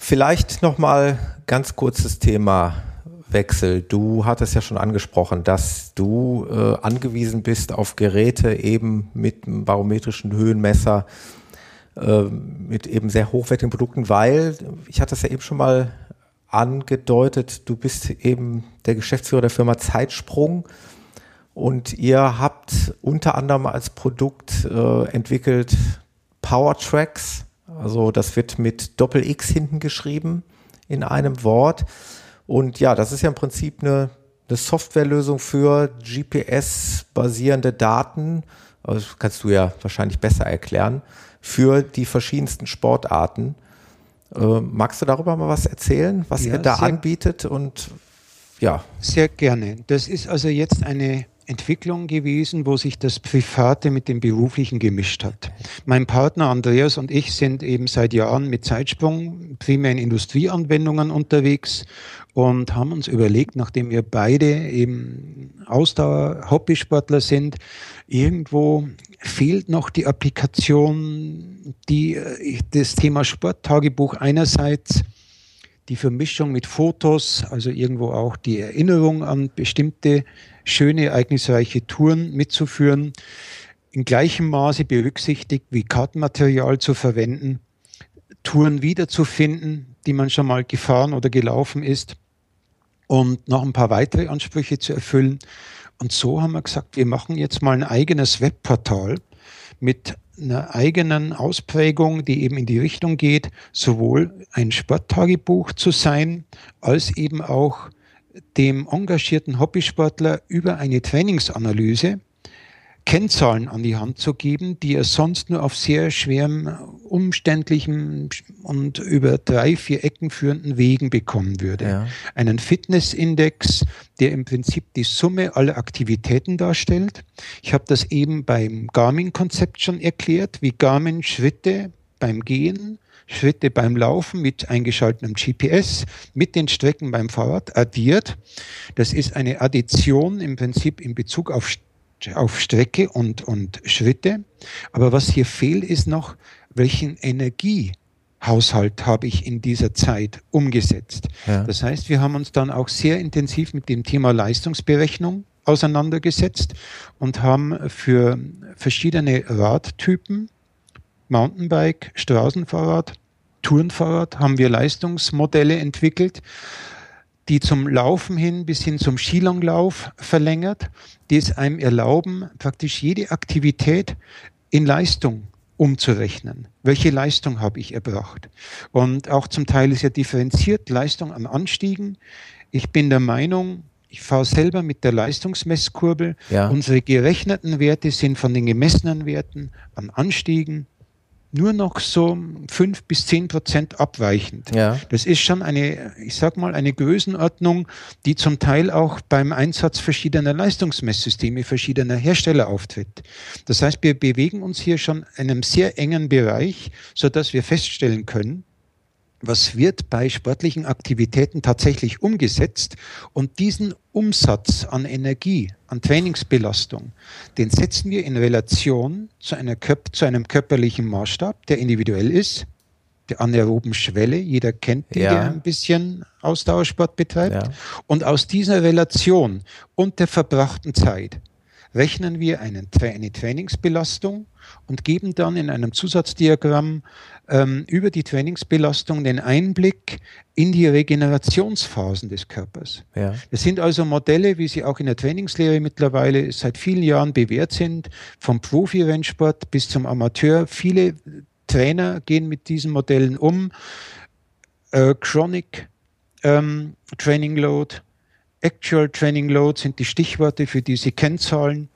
Vielleicht nochmal ganz kurzes Thema Wechsel. Du hattest ja schon angesprochen, dass du äh, angewiesen bist auf Geräte eben mit einem barometrischen Höhenmesser, äh, mit eben sehr hochwertigen Produkten, weil, ich hatte es ja eben schon mal angedeutet, du bist eben der Geschäftsführer der Firma Zeitsprung und ihr habt unter anderem als Produkt äh, entwickelt Power Tracks, also das wird mit Doppel X hinten geschrieben in einem Wort. Und ja, das ist ja im Prinzip eine, eine Softwarelösung für GPS-basierende Daten. Also das kannst du ja wahrscheinlich besser erklären. Für die verschiedensten Sportarten. Äh, magst du darüber mal was erzählen, was ja, ihr da anbietet? Und ja. Sehr gerne. Das ist also jetzt eine Entwicklung gewesen, wo sich das Private mit dem Beruflichen gemischt hat. Mein Partner Andreas und ich sind eben seit Jahren mit Zeitsprung primär in Industrieanwendungen unterwegs und haben uns überlegt, nachdem wir beide eben Ausdauer-Hobbysportler sind, irgendwo fehlt noch die Applikation, die äh, das Thema Sporttagebuch einerseits die Vermischung mit Fotos, also irgendwo auch die Erinnerung an bestimmte schöne, ereignisreiche Touren mitzuführen, in gleichem Maße berücksichtigt, wie Kartenmaterial zu verwenden, Touren wiederzufinden, die man schon mal gefahren oder gelaufen ist und noch ein paar weitere Ansprüche zu erfüllen. Und so haben wir gesagt, wir machen jetzt mal ein eigenes Webportal mit einer eigenen Ausprägung, die eben in die Richtung geht, sowohl ein Sporttagebuch zu sein, als eben auch dem engagierten Hobbysportler über eine Trainingsanalyse Kennzahlen an die Hand zu geben, die er sonst nur auf sehr schwerem, umständlichen und über drei, vier Ecken führenden Wegen bekommen würde. Ja. Einen Fitnessindex, der im Prinzip die Summe aller Aktivitäten darstellt. Ich habe das eben beim Garmin-Konzept schon erklärt, wie Garmin Schritte beim Gehen, Schritte beim Laufen mit eingeschaltetem GPS, mit den Strecken beim Fahrrad addiert. Das ist eine Addition im Prinzip in Bezug auf, auf Strecke und, und Schritte. Aber was hier fehlt, ist noch, welchen Energiehaushalt habe ich in dieser Zeit umgesetzt. Ja. Das heißt, wir haben uns dann auch sehr intensiv mit dem Thema Leistungsberechnung auseinandergesetzt und haben für verschiedene Radtypen Mountainbike, Straßenfahrrad, Tourenfahrrad haben wir Leistungsmodelle entwickelt, die zum Laufen hin bis hin zum Skilanglauf verlängert, die es einem erlauben, praktisch jede Aktivität in Leistung umzurechnen. Welche Leistung habe ich erbracht? Und auch zum Teil ist ja differenziert Leistung an Anstiegen. Ich bin der Meinung, ich fahre selber mit der Leistungsmesskurbel. Ja. Unsere gerechneten Werte sind von den gemessenen Werten an Anstiegen nur noch so fünf bis zehn Prozent abweichend. Ja. Das ist schon eine, ich sag mal, eine Größenordnung, die zum Teil auch beim Einsatz verschiedener Leistungsmesssysteme verschiedener Hersteller auftritt. Das heißt, wir bewegen uns hier schon in einem sehr engen Bereich, so dass wir feststellen können, was wird bei sportlichen Aktivitäten tatsächlich umgesetzt und diesen Umsatz an Energie, an Trainingsbelastung, den setzen wir in Relation zu, einer, zu einem körperlichen Maßstab, der individuell ist, der anaeroben Schwelle, jeder kennt die, ja. der ein bisschen Ausdauersport betreibt. Ja. Und aus dieser Relation und der verbrachten Zeit rechnen wir einen, eine Trainingsbelastung und geben dann in einem Zusatzdiagramm ähm, über die Trainingsbelastung den Einblick in die Regenerationsphasen des Körpers. Ja. Das sind also Modelle, wie sie auch in der Trainingslehre mittlerweile seit vielen Jahren bewährt sind, vom Profi-Rennsport bis zum Amateur. Viele Trainer gehen mit diesen Modellen um. Äh, Chronic ähm, Training Load, Actual Training Load sind die Stichworte für diese Kennzahlen.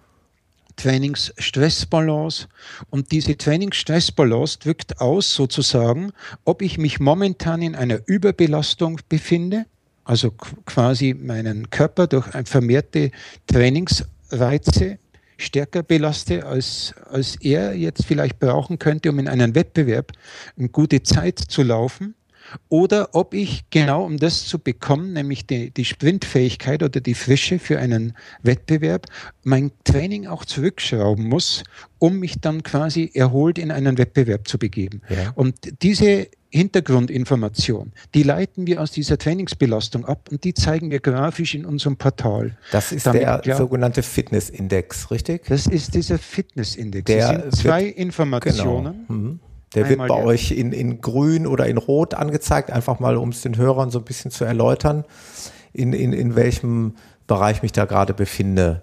Trainingsstressbalance. Und diese Trainingsstressbalance drückt aus sozusagen, ob ich mich momentan in einer Überbelastung befinde, also quasi meinen Körper durch vermehrte Trainingsreize stärker belaste, als, als er jetzt vielleicht brauchen könnte, um in einem Wettbewerb eine gute Zeit zu laufen oder ob ich genau um das zu bekommen, nämlich die, die Sprintfähigkeit oder die Frische für einen Wettbewerb, mein Training auch zurückschrauben muss, um mich dann quasi erholt in einen Wettbewerb zu begeben. Ja. Und diese Hintergrundinformation, die leiten wir aus dieser Trainingsbelastung ab und die zeigen wir grafisch in unserem Portal. Das ist Damit, der ja, sogenannte Fitnessindex, richtig? Das ist dieser Fitnessindex. Der das sind zwei wird, Informationen. Genau. Mhm der wird bei euch in, in grün oder in rot angezeigt, einfach mal, um es den Hörern so ein bisschen zu erläutern, in, in, in welchem Bereich mich da gerade befinde.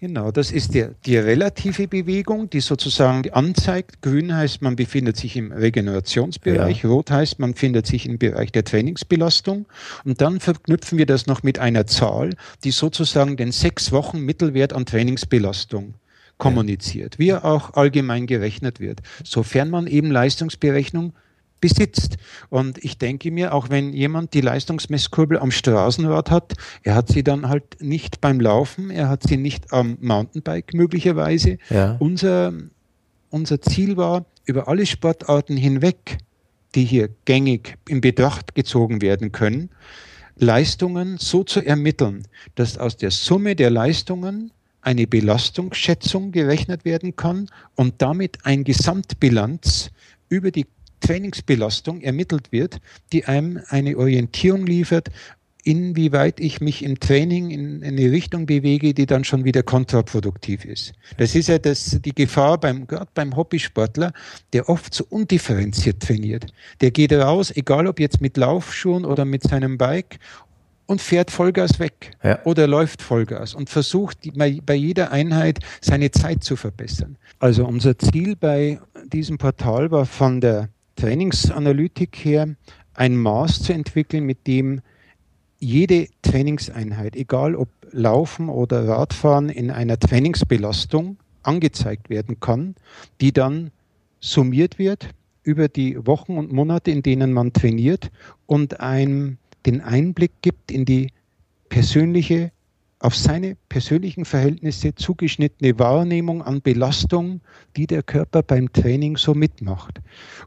Genau, das ist die, die relative Bewegung, die sozusagen anzeigt. Grün heißt, man befindet sich im Regenerationsbereich, ja. rot heißt, man befindet sich im Bereich der Trainingsbelastung. Und dann verknüpfen wir das noch mit einer Zahl, die sozusagen den sechs Wochen Mittelwert an Trainingsbelastung kommuniziert, wie er auch allgemein gerechnet wird, sofern man eben Leistungsberechnung besitzt. Und ich denke mir, auch wenn jemand die Leistungsmesskurbel am Straßenrad hat, er hat sie dann halt nicht beim Laufen, er hat sie nicht am Mountainbike möglicherweise. Ja. Unser, unser Ziel war, über alle Sportarten hinweg, die hier gängig in Betracht gezogen werden können, Leistungen so zu ermitteln, dass aus der Summe der Leistungen eine Belastungsschätzung gerechnet werden kann und damit ein Gesamtbilanz über die Trainingsbelastung ermittelt wird, die einem eine Orientierung liefert, inwieweit ich mich im Training in eine Richtung bewege, die dann schon wieder kontraproduktiv ist. Das ist ja das, die Gefahr beim, gerade beim Hobbysportler, der oft so undifferenziert trainiert. Der geht raus, egal ob jetzt mit Laufschuhen oder mit seinem Bike und fährt Vollgas weg ja. oder läuft Vollgas und versucht bei jeder Einheit seine Zeit zu verbessern. Also unser Ziel bei diesem Portal war von der Trainingsanalytik her ein Maß zu entwickeln, mit dem jede Trainingseinheit, egal ob Laufen oder Radfahren, in einer Trainingsbelastung angezeigt werden kann, die dann summiert wird über die Wochen und Monate, in denen man trainiert und ein den Einblick gibt in die persönliche, auf seine persönlichen Verhältnisse zugeschnittene Wahrnehmung an Belastung, die der Körper beim Training so mitmacht.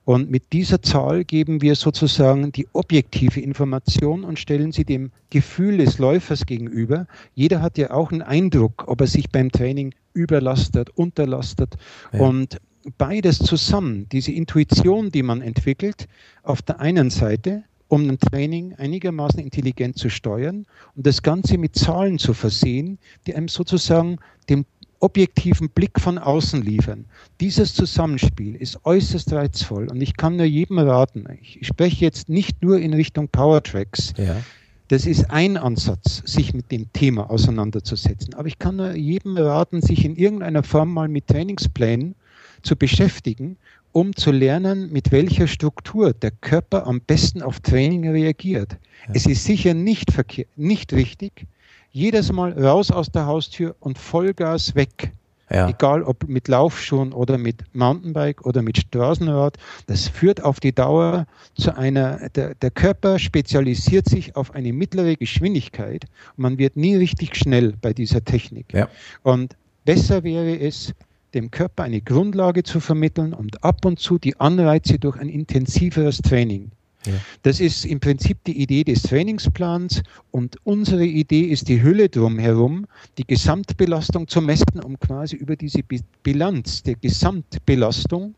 Und mit dieser Zahl geben wir sozusagen die objektive Information und stellen sie dem Gefühl des Läufers gegenüber. Jeder hat ja auch einen Eindruck, ob er sich beim Training überlastet, unterlastet. Ja. Und beides zusammen, diese Intuition, die man entwickelt, auf der einen Seite um ein Training einigermaßen intelligent zu steuern und das Ganze mit Zahlen zu versehen, die einem sozusagen den objektiven Blick von außen liefern. Dieses Zusammenspiel ist äußerst reizvoll und ich kann nur jedem raten, ich spreche jetzt nicht nur in Richtung Powertracks, ja. Das ist ein Ansatz, sich mit dem Thema auseinanderzusetzen. Aber ich kann nur jedem raten, sich in irgendeiner Form mal mit Trainingsplänen zu beschäftigen um zu lernen, mit welcher Struktur der Körper am besten auf Training reagiert. Ja. Es ist sicher nicht, verkehr, nicht richtig, jedes Mal raus aus der Haustür und Vollgas weg. Ja. Egal ob mit Laufschuhen oder mit Mountainbike oder mit Straßenrad, das führt auf die Dauer zu einer, der, der Körper spezialisiert sich auf eine mittlere Geschwindigkeit und man wird nie richtig schnell bei dieser Technik. Ja. Und besser wäre es, dem Körper eine Grundlage zu vermitteln und ab und zu die Anreize durch ein intensiveres Training. Ja. Das ist im Prinzip die Idee des Trainingsplans und unsere Idee ist die Hülle drumherum, die Gesamtbelastung zu messen, um quasi über diese Bilanz der Gesamtbelastung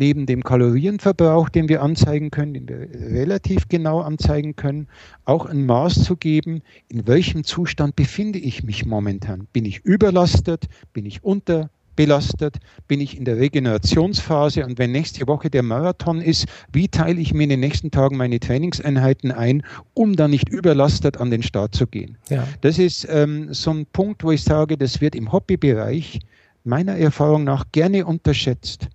neben dem Kalorienverbrauch, den wir anzeigen können, den wir relativ genau anzeigen können, auch ein Maß zu geben, in welchem Zustand befinde ich mich momentan. Bin ich überlastet? Bin ich unter? Belastet, bin ich in der Regenerationsphase und wenn nächste Woche der Marathon ist, wie teile ich mir in den nächsten Tagen meine Trainingseinheiten ein, um dann nicht überlastet an den Start zu gehen. Ja. Das ist ähm, so ein Punkt, wo ich sage, das wird im Hobbybereich meiner Erfahrung nach gerne unterschätzt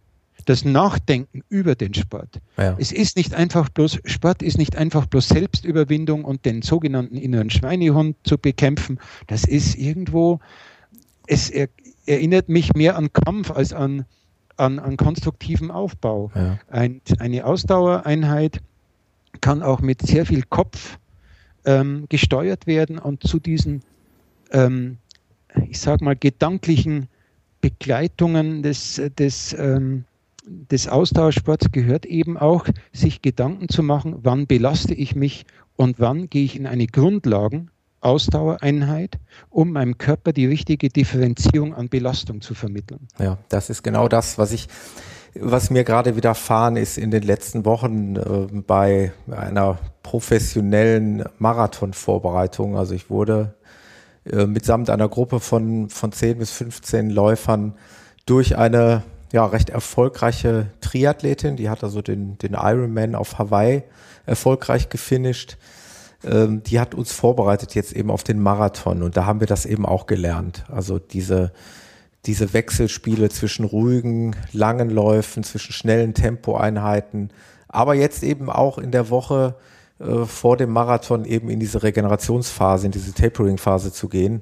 das Nachdenken über den Sport. Ja. Es ist nicht einfach bloß, Sport ist nicht einfach bloß Selbstüberwindung und den sogenannten inneren Schweinehund zu bekämpfen. Das ist irgendwo, es, erinnert mich mehr an Kampf als an, an, an konstruktiven Aufbau. Ja. Ein, eine Ausdauereinheit kann auch mit sehr viel Kopf ähm, gesteuert werden und zu diesen ähm, ich sage mal, gedanklichen Begleitungen des, des, ähm, des Austauschsports gehört eben auch, sich Gedanken zu machen, wann belaste ich mich und wann gehe ich in eine Grundlagen, Ausdauereinheit, um meinem Körper die richtige Differenzierung an Belastung zu vermitteln. Ja, das ist genau das, was ich, was mir gerade widerfahren ist in den letzten Wochen äh, bei einer professionellen Marathonvorbereitung. Also ich wurde äh, mitsamt einer Gruppe von, von 10 bis 15 Läufern durch eine ja, recht erfolgreiche Triathletin, die hat also den, den Ironman auf Hawaii erfolgreich gefinisht ähm, die hat uns vorbereitet jetzt eben auf den Marathon und da haben wir das eben auch gelernt. Also diese, diese Wechselspiele zwischen ruhigen, langen Läufen, zwischen schnellen Tempoeinheiten, aber jetzt eben auch in der Woche äh, vor dem Marathon eben in diese Regenerationsphase, in diese Tapering-Phase zu gehen,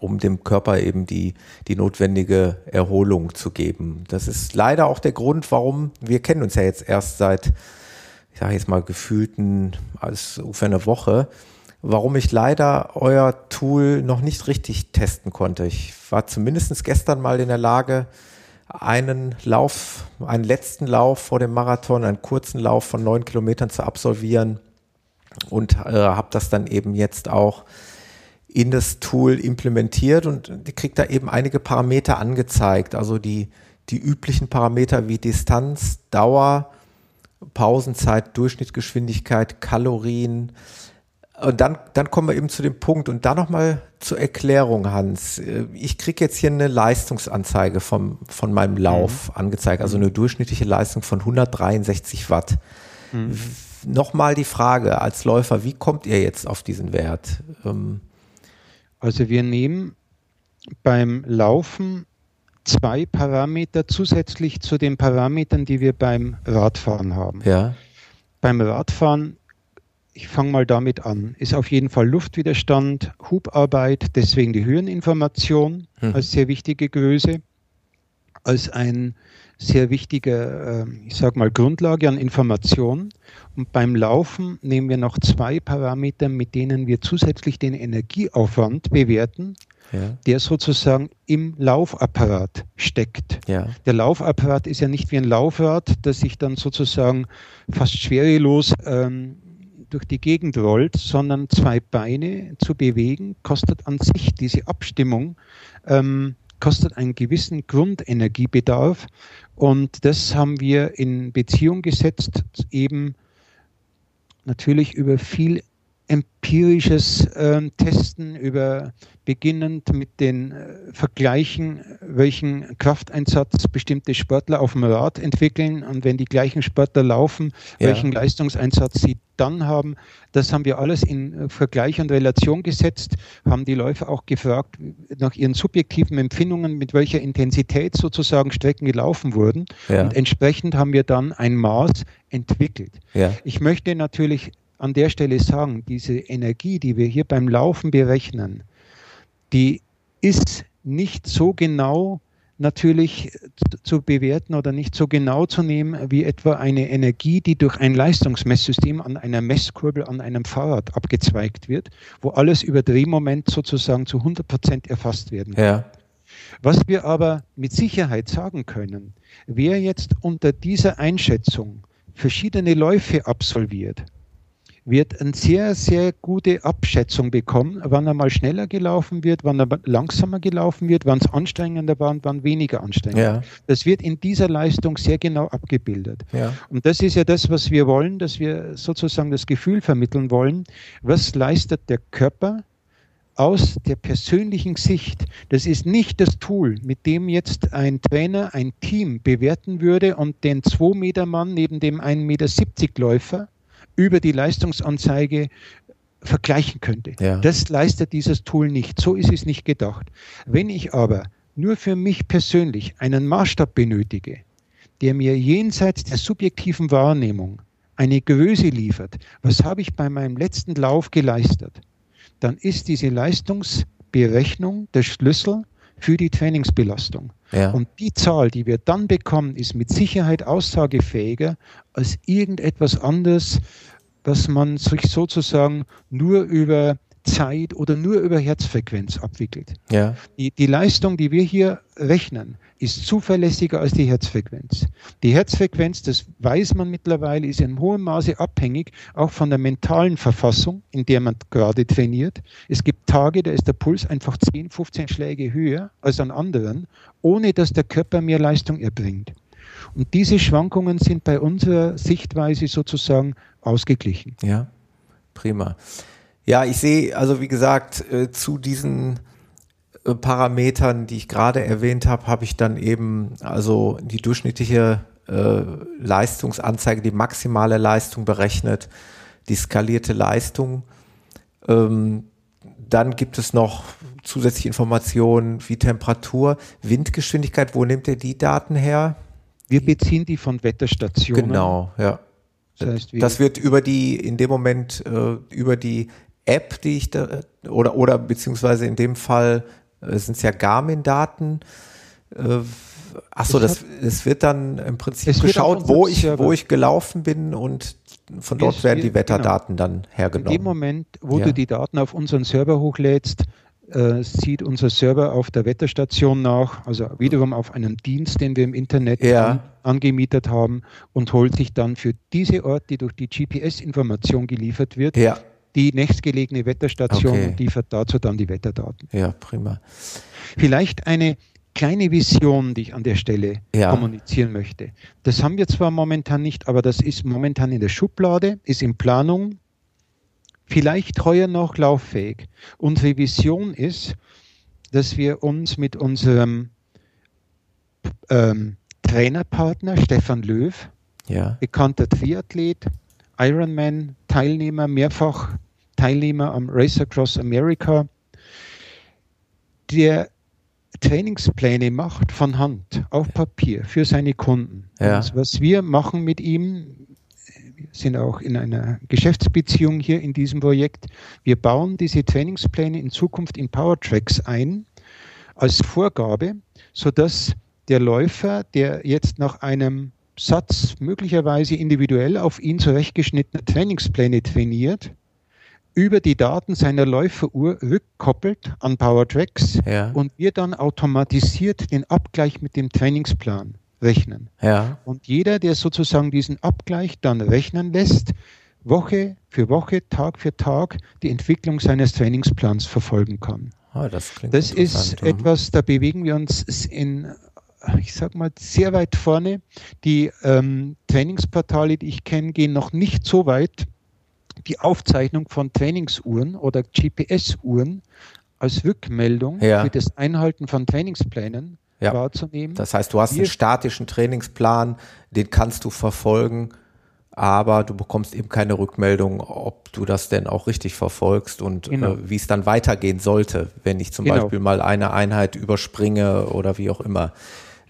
um dem Körper eben die, die notwendige Erholung zu geben. Das ist leider auch der Grund, warum wir kennen uns ja jetzt erst seit sage jetzt mal gefühlten, als ungefähr eine Woche, warum ich leider euer Tool noch nicht richtig testen konnte. Ich war zumindest gestern mal in der Lage, einen Lauf, einen letzten Lauf vor dem Marathon, einen kurzen Lauf von neun Kilometern zu absolvieren. Und äh, habe das dann eben jetzt auch in das Tool implementiert und kriegt da eben einige Parameter angezeigt, also die, die üblichen Parameter wie Distanz, Dauer, Pausenzeit, Durchschnittsgeschwindigkeit, Kalorien. Und dann, dann kommen wir eben zu dem Punkt und da nochmal zur Erklärung, Hans. Ich kriege jetzt hier eine Leistungsanzeige vom, von meinem Lauf mhm. angezeigt, also eine durchschnittliche Leistung von 163 Watt. Mhm. Nochmal die Frage als Läufer, wie kommt ihr jetzt auf diesen Wert? Ähm, also wir nehmen beim Laufen zwei Parameter zusätzlich zu den Parametern, die wir beim Radfahren haben. Ja. Beim Radfahren, ich fange mal damit an, ist auf jeden Fall Luftwiderstand, Hubarbeit, deswegen die Höheninformation hm. als sehr wichtige Größe, als ein sehr wichtige, ähm, ich sage mal, Grundlage an Information. Und beim Laufen nehmen wir noch zwei Parameter, mit denen wir zusätzlich den Energieaufwand bewerten ja. der sozusagen im Laufapparat steckt. Ja. Der Laufapparat ist ja nicht wie ein Laufrad, das sich dann sozusagen fast schwerelos ähm, durch die Gegend rollt, sondern zwei Beine zu bewegen, kostet an sich diese Abstimmung, ähm, kostet einen gewissen Grundenergiebedarf. Und das haben wir in Beziehung gesetzt, eben natürlich über viel empirisches äh, Testen über beginnend mit den äh, Vergleichen, welchen Krafteinsatz bestimmte Sportler auf dem Rad entwickeln und wenn die gleichen Sportler laufen, ja. welchen Leistungseinsatz sie dann haben. Das haben wir alles in äh, Vergleich und Relation gesetzt, haben die Läufer auch gefragt nach ihren subjektiven Empfindungen, mit welcher Intensität sozusagen Strecken gelaufen wurden. Ja. Und entsprechend haben wir dann ein Maß entwickelt. Ja. Ich möchte natürlich an der Stelle sagen, diese Energie, die wir hier beim Laufen berechnen, die ist nicht so genau natürlich zu bewerten oder nicht so genau zu nehmen wie etwa eine Energie, die durch ein Leistungsmesssystem an einer Messkurbel an einem Fahrrad abgezweigt wird, wo alles über Drehmoment sozusagen zu 100 Prozent erfasst werden kann. Ja. Was wir aber mit Sicherheit sagen können, wer jetzt unter dieser Einschätzung verschiedene Läufe absolviert, wird eine sehr, sehr gute Abschätzung bekommen, wann er mal schneller gelaufen wird, wann er langsamer gelaufen wird, wann es anstrengender war und wann weniger anstrengend. Ja. Das wird in dieser Leistung sehr genau abgebildet. Ja. Und das ist ja das, was wir wollen, dass wir sozusagen das Gefühl vermitteln wollen, was leistet der Körper aus der persönlichen Sicht. Das ist nicht das Tool, mit dem jetzt ein Trainer ein Team bewerten würde und den 2-Meter-Mann neben dem 1,70 Meter Läufer über die Leistungsanzeige vergleichen könnte. Ja. Das leistet dieses Tool nicht. So ist es nicht gedacht. Wenn ich aber nur für mich persönlich einen Maßstab benötige, der mir jenseits der subjektiven Wahrnehmung eine Größe liefert, was habe ich bei meinem letzten Lauf geleistet, dann ist diese Leistungsberechnung der Schlüssel für die Trainingsbelastung. Ja. Und die Zahl, die wir dann bekommen, ist mit Sicherheit aussagefähiger als irgendetwas anderes, was man sich sozusagen nur über Zeit oder nur über Herzfrequenz abwickelt. Ja. Die, die Leistung, die wir hier rechnen, ist zuverlässiger als die Herzfrequenz. Die Herzfrequenz, das weiß man mittlerweile, ist in hohem Maße abhängig, auch von der mentalen Verfassung, in der man gerade trainiert. Es gibt Tage, da ist der Puls einfach 10, 15 Schläge höher als an anderen, ohne dass der Körper mehr Leistung erbringt. Und diese Schwankungen sind bei unserer Sichtweise sozusagen ausgeglichen. Ja, prima. Ja, ich sehe, also wie gesagt, äh, zu diesen äh, Parametern, die ich gerade erwähnt habe, habe ich dann eben also die durchschnittliche äh, Leistungsanzeige, die maximale Leistung berechnet, die skalierte Leistung. Ähm, dann gibt es noch zusätzliche Informationen wie Temperatur, Windgeschwindigkeit. Wo nehmt ihr die Daten her? Wir beziehen die von Wetterstationen. Genau, ja. Das, heißt, das wird über die, in dem Moment, äh, über die App, die ich da, oder, oder beziehungsweise in dem Fall äh, sind es ja Garmin-Daten. Äh, Achso, das, das wird dann im Prinzip geschaut, wo ich, wo ich gelaufen bin und von dort es werden die genau. Wetterdaten genau. dann hergenommen. In dem Moment, wo ja. du die Daten auf unseren Server hochlädst, äh, sieht unser Server auf der Wetterstation nach, also wiederum auf einem Dienst, den wir im Internet ja. an, angemietet haben und holt sich dann für diese Ort, die durch die GPS-Information geliefert wird, ja. Die nächstgelegene Wetterstation okay. und liefert dazu dann die Wetterdaten. Ja, prima. Vielleicht eine kleine Vision, die ich an der Stelle ja. kommunizieren möchte. Das haben wir zwar momentan nicht, aber das ist momentan in der Schublade, ist in Planung vielleicht heuer noch lauffähig. Unsere Vision ist, dass wir uns mit unserem ähm, Trainerpartner Stefan Löw, ja. bekannter Triathlet, Ironman-Teilnehmer, mehrfach Teilnehmer am Race Across America, der Trainingspläne macht von Hand auf Papier für seine Kunden. Ja. Und was wir machen mit ihm, sind auch in einer Geschäftsbeziehung hier in diesem Projekt. Wir bauen diese Trainingspläne in Zukunft in Powertracks ein als Vorgabe, sodass der Läufer, der jetzt nach einem Satz möglicherweise individuell auf ihn zurechtgeschnittene Trainingspläne trainiert, über die Daten seiner Läuferuhr rückkoppelt an Powertracks ja. und wir dann automatisiert den Abgleich mit dem Trainingsplan rechnen. Ja. Und jeder, der sozusagen diesen Abgleich dann rechnen lässt, Woche für Woche, Tag für Tag die Entwicklung seines Trainingsplans verfolgen kann. Oh, das das ist etwas, da bewegen wir uns in, ich sag mal, sehr weit vorne. Die ähm, Trainingsportale, die ich kenne, gehen noch nicht so weit, die Aufzeichnung von Trainingsuhren oder GPS-Uhren als Rückmeldung ja. für das Einhalten von Trainingsplänen ja. wahrzunehmen. Das heißt, du hast Wir einen statischen Trainingsplan, den kannst du verfolgen, aber du bekommst eben keine Rückmeldung, ob du das denn auch richtig verfolgst und äh, genau. äh, wie es dann weitergehen sollte, wenn ich zum genau. Beispiel mal eine Einheit überspringe oder wie auch immer.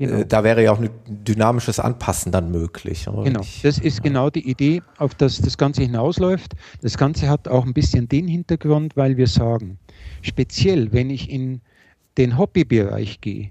Genau. Äh, da wäre ja auch ein dynamisches Anpassen dann möglich. Genau, das ist ja. genau die Idee, auf das das Ganze hinausläuft. Das Ganze hat auch ein bisschen den Hintergrund, weil wir sagen, speziell wenn ich in den Hobbybereich gehe,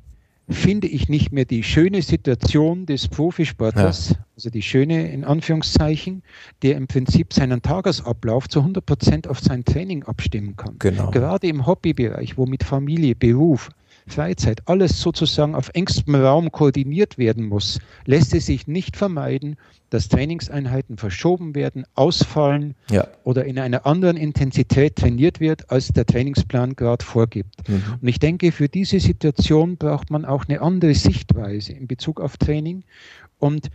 finde ich nicht mehr die schöne Situation des Profisportlers, ja. also die schöne in Anführungszeichen, der im Prinzip seinen Tagesablauf zu 100 Prozent auf sein Training abstimmen kann. Genau. Gerade im Hobbybereich, wo mit Familie, Beruf, Freizeit, alles sozusagen auf engstem Raum koordiniert werden muss, lässt es sich nicht vermeiden, dass Trainingseinheiten verschoben werden, ausfallen ja. oder in einer anderen Intensität trainiert wird, als der Trainingsplan gerade vorgibt. Mhm. Und ich denke, für diese Situation braucht man auch eine andere Sichtweise in Bezug auf Training. Und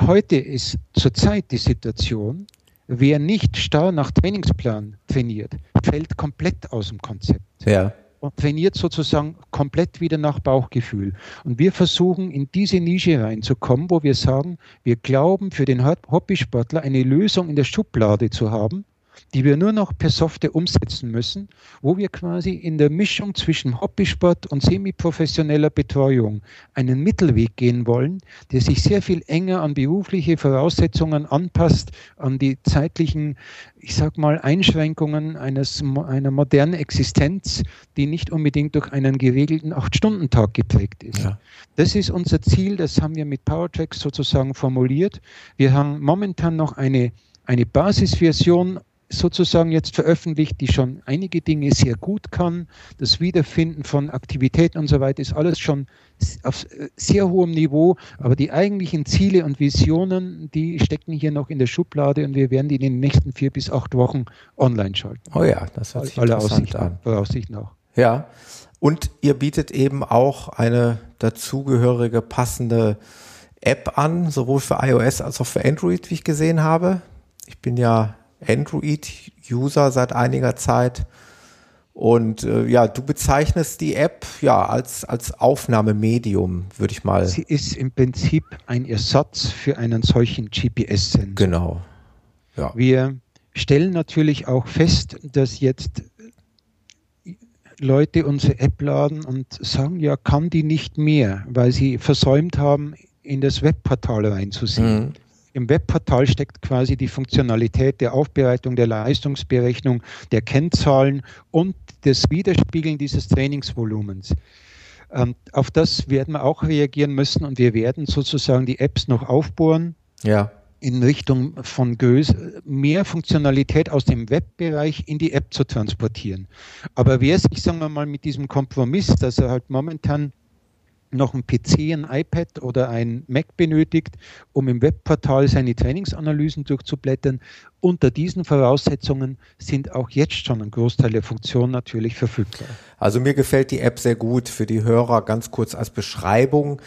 heute ist zurzeit die Situation, wer nicht starr nach Trainingsplan trainiert, fällt komplett aus dem Konzept. Ja und trainiert sozusagen komplett wieder nach Bauchgefühl. Und wir versuchen in diese Nische reinzukommen, wo wir sagen, wir glauben für den Hobbysportler eine Lösung in der Schublade zu haben, die wir nur noch per Software umsetzen müssen, wo wir quasi in der Mischung zwischen Hobbysport und semiprofessioneller Betreuung einen Mittelweg gehen wollen, der sich sehr viel enger an berufliche Voraussetzungen anpasst, an die zeitlichen, ich sag mal, Einschränkungen eines, einer modernen Existenz, die nicht unbedingt durch einen geregelten Acht-Stunden-Tag geprägt ist. Ja. Das ist unser Ziel, das haben wir mit PowerTracks sozusagen formuliert. Wir haben momentan noch eine, eine Basisversion sozusagen jetzt veröffentlicht, die schon einige Dinge sehr gut kann. Das Wiederfinden von Aktivitäten und so weiter ist alles schon auf sehr hohem Niveau, aber die eigentlichen Ziele und Visionen, die stecken hier noch in der Schublade und wir werden die in den nächsten vier bis acht Wochen online schalten. Oh ja, das hört sich Alle interessant an. Voraussicht nach. Ja, und ihr bietet eben auch eine dazugehörige passende App an, sowohl für iOS als auch für Android, wie ich gesehen habe. Ich bin ja Android-User seit einiger Zeit. Und äh, ja, du bezeichnest die App ja als, als Aufnahmemedium, würde ich mal. Sie ist im Prinzip ein Ersatz für einen solchen GPS-Sensor. Genau. Ja. Wir stellen natürlich auch fest, dass jetzt Leute unsere App laden und sagen, ja, kann die nicht mehr, weil sie versäumt haben, in das Webportal reinzusehen. Mhm. Im Webportal steckt quasi die Funktionalität der Aufbereitung, der Leistungsberechnung, der Kennzahlen und das Widerspiegeln dieses Trainingsvolumens. Ähm, auf das werden wir auch reagieren müssen und wir werden sozusagen die Apps noch aufbohren. Ja. In Richtung von Gös mehr Funktionalität aus dem Webbereich in die App zu transportieren. Aber wer sich, sagen wir mal, mit diesem Kompromiss, dass er halt momentan noch ein PC, ein iPad oder ein Mac benötigt, um im Webportal seine Trainingsanalysen durchzublättern. Unter diesen Voraussetzungen sind auch jetzt schon ein Großteil der Funktionen natürlich verfügbar. Also mir gefällt die App sehr gut für die Hörer ganz kurz als Beschreibung.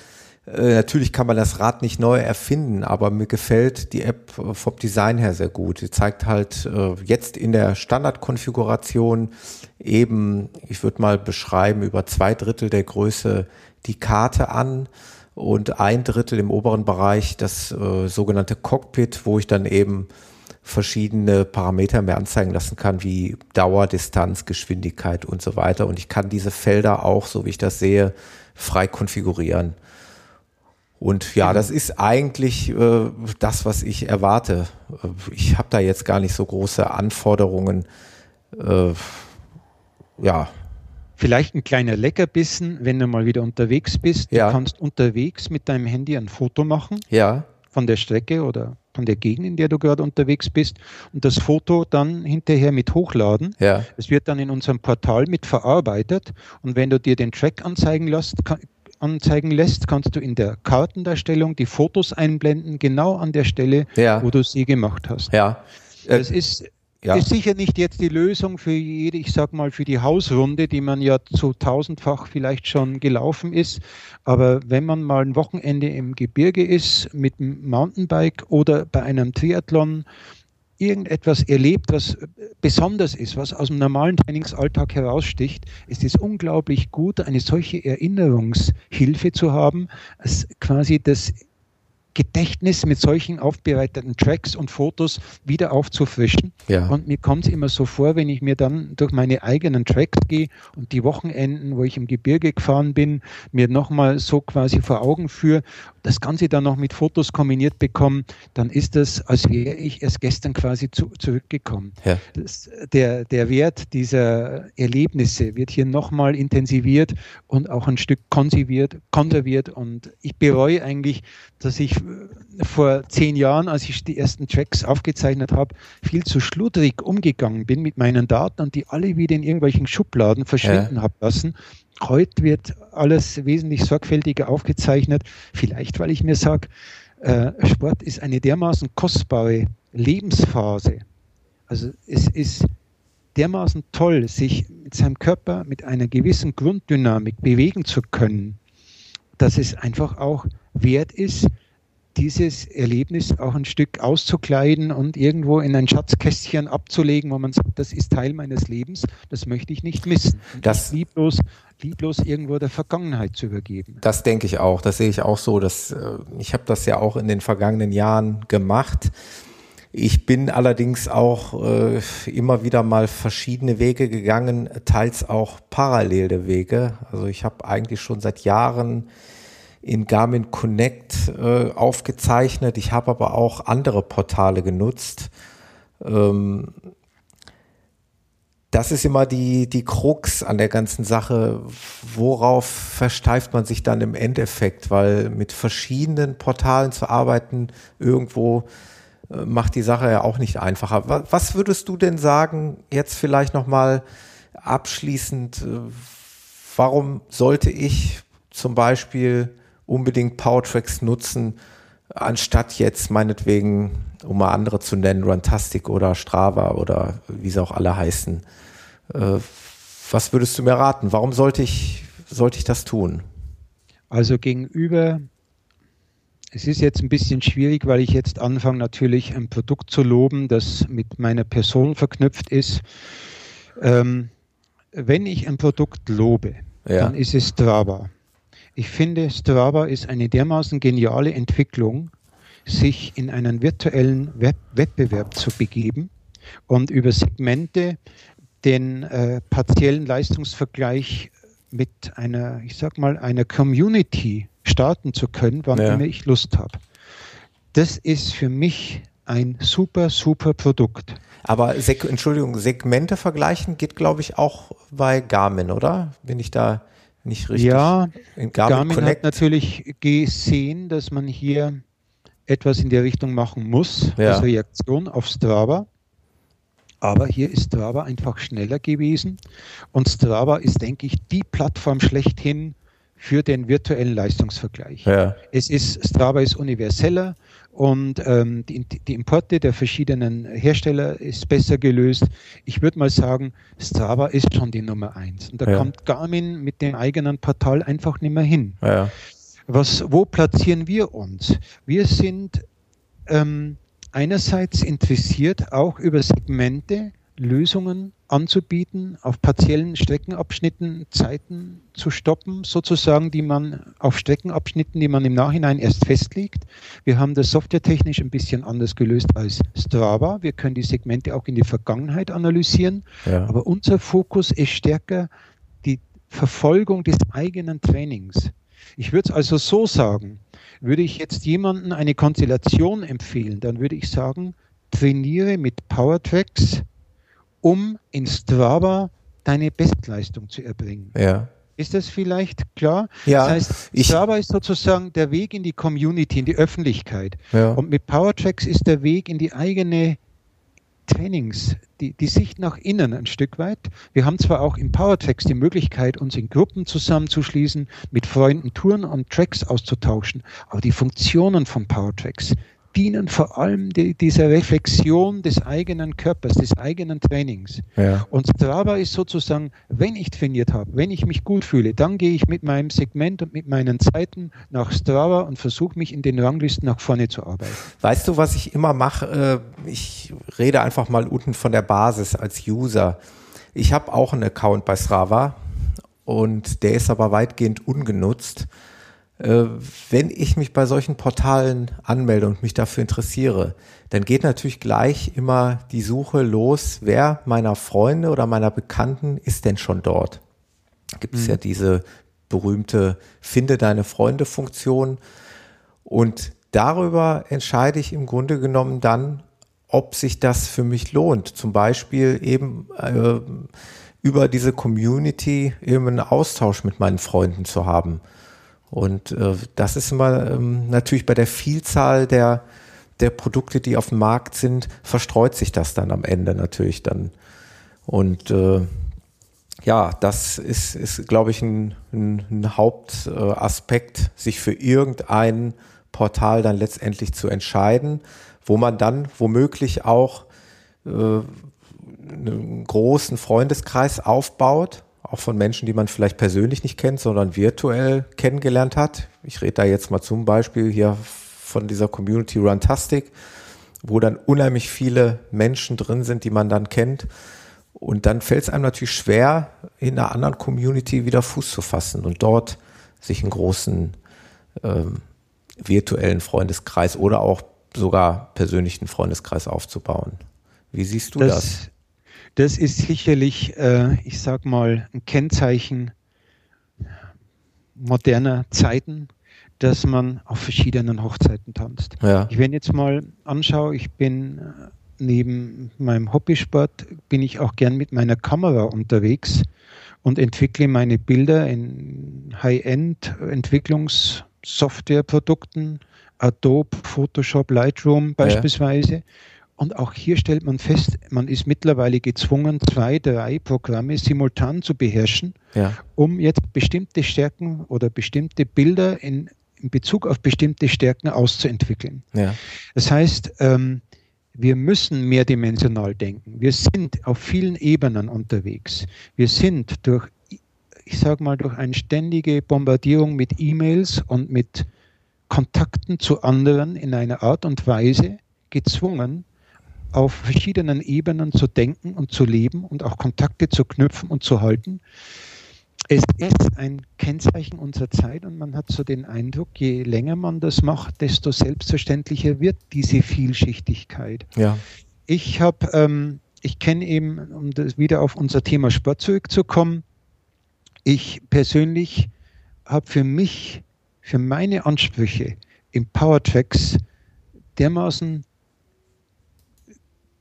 Äh, natürlich kann man das Rad nicht neu erfinden, aber mir gefällt die App vom Design her sehr gut. Sie zeigt halt äh, jetzt in der Standardkonfiguration eben, ich würde mal beschreiben, über zwei Drittel der Größe die Karte an und ein Drittel im oberen Bereich das äh, sogenannte Cockpit, wo ich dann eben verschiedene Parameter mir anzeigen lassen kann, wie Dauer, Distanz, Geschwindigkeit und so weiter. Und ich kann diese Felder auch, so wie ich das sehe, frei konfigurieren. Und ja, das ist eigentlich äh, das, was ich erwarte. Ich habe da jetzt gar nicht so große Anforderungen. Äh, ja, Vielleicht ein kleiner Leckerbissen, wenn du mal wieder unterwegs bist. Ja. Du kannst unterwegs mit deinem Handy ein Foto machen. Ja. Von der Strecke oder von der Gegend, in der du gerade unterwegs bist und das Foto dann hinterher mit hochladen. Ja. Es wird dann in unserem Portal mit verarbeitet und wenn du dir den Track anzeigen lässt, kann, anzeigen lässt, kannst du in der Kartendarstellung die Fotos einblenden, genau an der Stelle, ja. wo du sie gemacht hast. Ja. Das ist ja. ist sicher nicht jetzt die Lösung für jede, ich sag mal, für die Hausrunde, die man ja zu tausendfach vielleicht schon gelaufen ist. Aber wenn man mal ein Wochenende im Gebirge ist mit dem Mountainbike oder bei einem Triathlon irgendetwas erlebt, was besonders ist, was aus dem normalen Trainingsalltag heraussticht, ist es unglaublich gut, eine solche Erinnerungshilfe zu haben, als quasi das Gedächtnis mit solchen aufbereiteten Tracks und Fotos wieder aufzufrischen. Ja. Und mir kommt es immer so vor, wenn ich mir dann durch meine eigenen Tracks gehe und die Wochenenden, wo ich im Gebirge gefahren bin, mir nochmal so quasi vor Augen führe, das Ganze dann noch mit Fotos kombiniert bekomme, dann ist das, als wäre ich erst gestern quasi zu, zurückgekommen. Ja. Das, der, der Wert dieser Erlebnisse wird hier nochmal intensiviert und auch ein Stück konserviert, konserviert. Und ich bereue eigentlich, dass ich vor zehn Jahren, als ich die ersten Tracks aufgezeichnet habe, viel zu schludrig umgegangen bin mit meinen Daten und die alle wieder in irgendwelchen Schubladen verschwinden ja. habe lassen. Heute wird alles wesentlich sorgfältiger aufgezeichnet. Vielleicht, weil ich mir sage, äh, Sport ist eine dermaßen kostbare Lebensphase. Also es ist dermaßen toll, sich mit seinem Körper mit einer gewissen Grunddynamik bewegen zu können, dass es einfach auch wert ist, dieses Erlebnis auch ein Stück auszukleiden und irgendwo in ein Schatzkästchen abzulegen, wo man sagt, das ist Teil meines Lebens, das möchte ich nicht missen. das lieblos, lieblos irgendwo der Vergangenheit zu übergeben. Das denke ich auch, das sehe ich auch so. Dass, äh, ich habe das ja auch in den vergangenen Jahren gemacht. Ich bin allerdings auch äh, immer wieder mal verschiedene Wege gegangen, teils auch parallele Wege. Also ich habe eigentlich schon seit Jahren in Garmin Connect äh, aufgezeichnet. Ich habe aber auch andere Portale genutzt. Ähm, das ist immer die, die Krux an der ganzen Sache. Worauf versteift man sich dann im Endeffekt? Weil mit verschiedenen Portalen zu arbeiten irgendwo äh, macht die Sache ja auch nicht einfacher. Was würdest du denn sagen, jetzt vielleicht nochmal abschließend, äh, warum sollte ich zum Beispiel unbedingt Powertracks nutzen, anstatt jetzt meinetwegen, um mal andere zu nennen, Runtastic oder Strava oder wie sie auch alle heißen. Äh, was würdest du mir raten? Warum sollte ich, sollte ich das tun? Also gegenüber, es ist jetzt ein bisschen schwierig, weil ich jetzt anfange natürlich ein Produkt zu loben, das mit meiner Person verknüpft ist. Ähm, wenn ich ein Produkt lobe, ja. dann ist es Strava. Ich finde, Strava ist eine dermaßen geniale Entwicklung, sich in einen virtuellen Web Wettbewerb zu begeben und über Segmente den äh, partiellen Leistungsvergleich mit einer, ich sag mal, einer Community starten zu können, wann ja. immer ich Lust habe. Das ist für mich ein super, super Produkt. Aber Sek Entschuldigung, Segmente vergleichen geht, glaube ich, auch bei Garmin, oder? Bin ich da nicht richtig? Ja, Garmin, Garmin Connect. hat natürlich gesehen, dass man hier etwas in der Richtung machen muss, ja. als Reaktion auf Strava. Aber hier ist Strava einfach schneller gewesen. Und Strava ist, denke ich, die Plattform schlechthin für den virtuellen Leistungsvergleich. Ja. Es ist, Strava ist universeller und ähm, die, die, Importe der verschiedenen Hersteller ist besser gelöst. Ich würde mal sagen, Strava ist schon die Nummer eins. Und da ja. kommt Garmin mit dem eigenen Portal einfach nicht mehr hin. Ja. Was, wo platzieren wir uns? Wir sind ähm, einerseits interessiert, auch über Segmente Lösungen anzubieten, auf partiellen Streckenabschnitten Zeiten zu stoppen, sozusagen, die man auf Streckenabschnitten, die man im Nachhinein erst festlegt. Wir haben das softwaretechnisch ein bisschen anders gelöst als Strava. Wir können die Segmente auch in die Vergangenheit analysieren, ja. aber unser Fokus ist stärker die Verfolgung des eigenen Trainings. Ich würde es also so sagen, würde ich jetzt jemandem eine Konstellation empfehlen, dann würde ich sagen, trainiere mit Powertracks, um in Strava deine Bestleistung zu erbringen. Ja. Ist das vielleicht klar? Ja. Das heißt, Strava ist sozusagen der Weg in die Community, in die Öffentlichkeit. Ja. Und mit Powertracks ist der Weg in die eigene Trainings, die, die Sicht nach innen ein Stück weit. Wir haben zwar auch im Powertracks die Möglichkeit, uns in Gruppen zusammenzuschließen, mit Freunden Touren und Tracks auszutauschen, aber die Funktionen von Powertracks, dienen vor allem die, dieser Reflexion des eigenen Körpers, des eigenen Trainings. Ja. Und Strava ist sozusagen, wenn ich trainiert habe, wenn ich mich gut fühle, dann gehe ich mit meinem Segment und mit meinen Zeiten nach Strava und versuche mich in den Ranglisten nach vorne zu arbeiten. Weißt du, was ich immer mache? Äh, ich rede einfach mal unten von der Basis als User. Ich habe auch einen Account bei Strava und der ist aber weitgehend ungenutzt. Äh, wenn ich mich bei solchen Portalen anmelde und mich dafür interessiere, dann geht natürlich gleich immer die Suche los, wer meiner Freunde oder meiner Bekannten ist denn schon dort. Gibt es mhm. ja diese berühmte Finde deine Freunde Funktion und darüber entscheide ich im Grunde genommen dann, ob sich das für mich lohnt. Zum Beispiel eben äh, über diese Community eben einen Austausch mit meinen Freunden zu haben. Und äh, das ist immer ähm, natürlich bei der Vielzahl der, der Produkte, die auf dem Markt sind, verstreut sich das dann am Ende natürlich dann. Und äh, ja, das ist, ist glaube ich, ein, ein, ein Hauptaspekt, sich für irgendein Portal dann letztendlich zu entscheiden, wo man dann womöglich auch äh, einen großen Freundeskreis aufbaut auch von Menschen, die man vielleicht persönlich nicht kennt, sondern virtuell kennengelernt hat. Ich rede da jetzt mal zum Beispiel hier von dieser Community Runtastic, wo dann unheimlich viele Menschen drin sind, die man dann kennt. Und dann fällt es einem natürlich schwer, in einer anderen Community wieder Fuß zu fassen und dort sich einen großen ähm, virtuellen Freundeskreis oder auch sogar persönlichen Freundeskreis aufzubauen. Wie siehst du das? das? Das ist sicherlich, äh, ich sag mal, ein Kennzeichen moderner Zeiten, dass man auf verschiedenen Hochzeiten tanzt. Ja. Ich wenn jetzt mal anschaue, ich bin äh, neben meinem Hobbysport bin ich auch gern mit meiner Kamera unterwegs und entwickle meine Bilder in High-End Entwicklungs Softwareprodukten, Adobe, Photoshop, Lightroom beispielsweise. Ja. Und auch hier stellt man fest, man ist mittlerweile gezwungen, zwei, drei Programme simultan zu beherrschen, ja. um jetzt bestimmte Stärken oder bestimmte Bilder in, in Bezug auf bestimmte Stärken auszuentwickeln. Ja. Das heißt, ähm, wir müssen mehrdimensional denken. Wir sind auf vielen Ebenen unterwegs. Wir sind durch, ich sage mal, durch eine ständige Bombardierung mit E-Mails und mit Kontakten zu anderen in einer Art und Weise gezwungen, auf verschiedenen Ebenen zu denken und zu leben und auch Kontakte zu knüpfen und zu halten. Es ist ein Kennzeichen unserer Zeit und man hat so den Eindruck, je länger man das macht, desto selbstverständlicher wird diese Vielschichtigkeit. Ja. Ich habe, ähm, ich kenne eben, um das wieder auf unser Thema Sport zurückzukommen, ich persönlich habe für mich, für meine Ansprüche im Powertracks dermaßen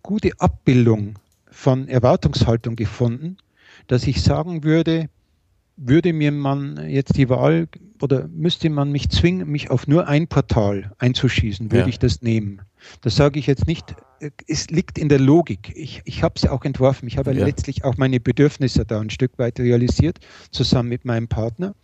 gute Abbildung von Erwartungshaltung gefunden, dass ich sagen würde, würde mir man jetzt die Wahl oder müsste man mich zwingen, mich auf nur ein Portal einzuschießen, würde ja. ich das nehmen. Das sage ich jetzt nicht, es liegt in der Logik. Ich, ich habe es auch entworfen. Ich habe ja. letztlich auch meine Bedürfnisse da ein Stück weit realisiert, zusammen mit meinem Partner.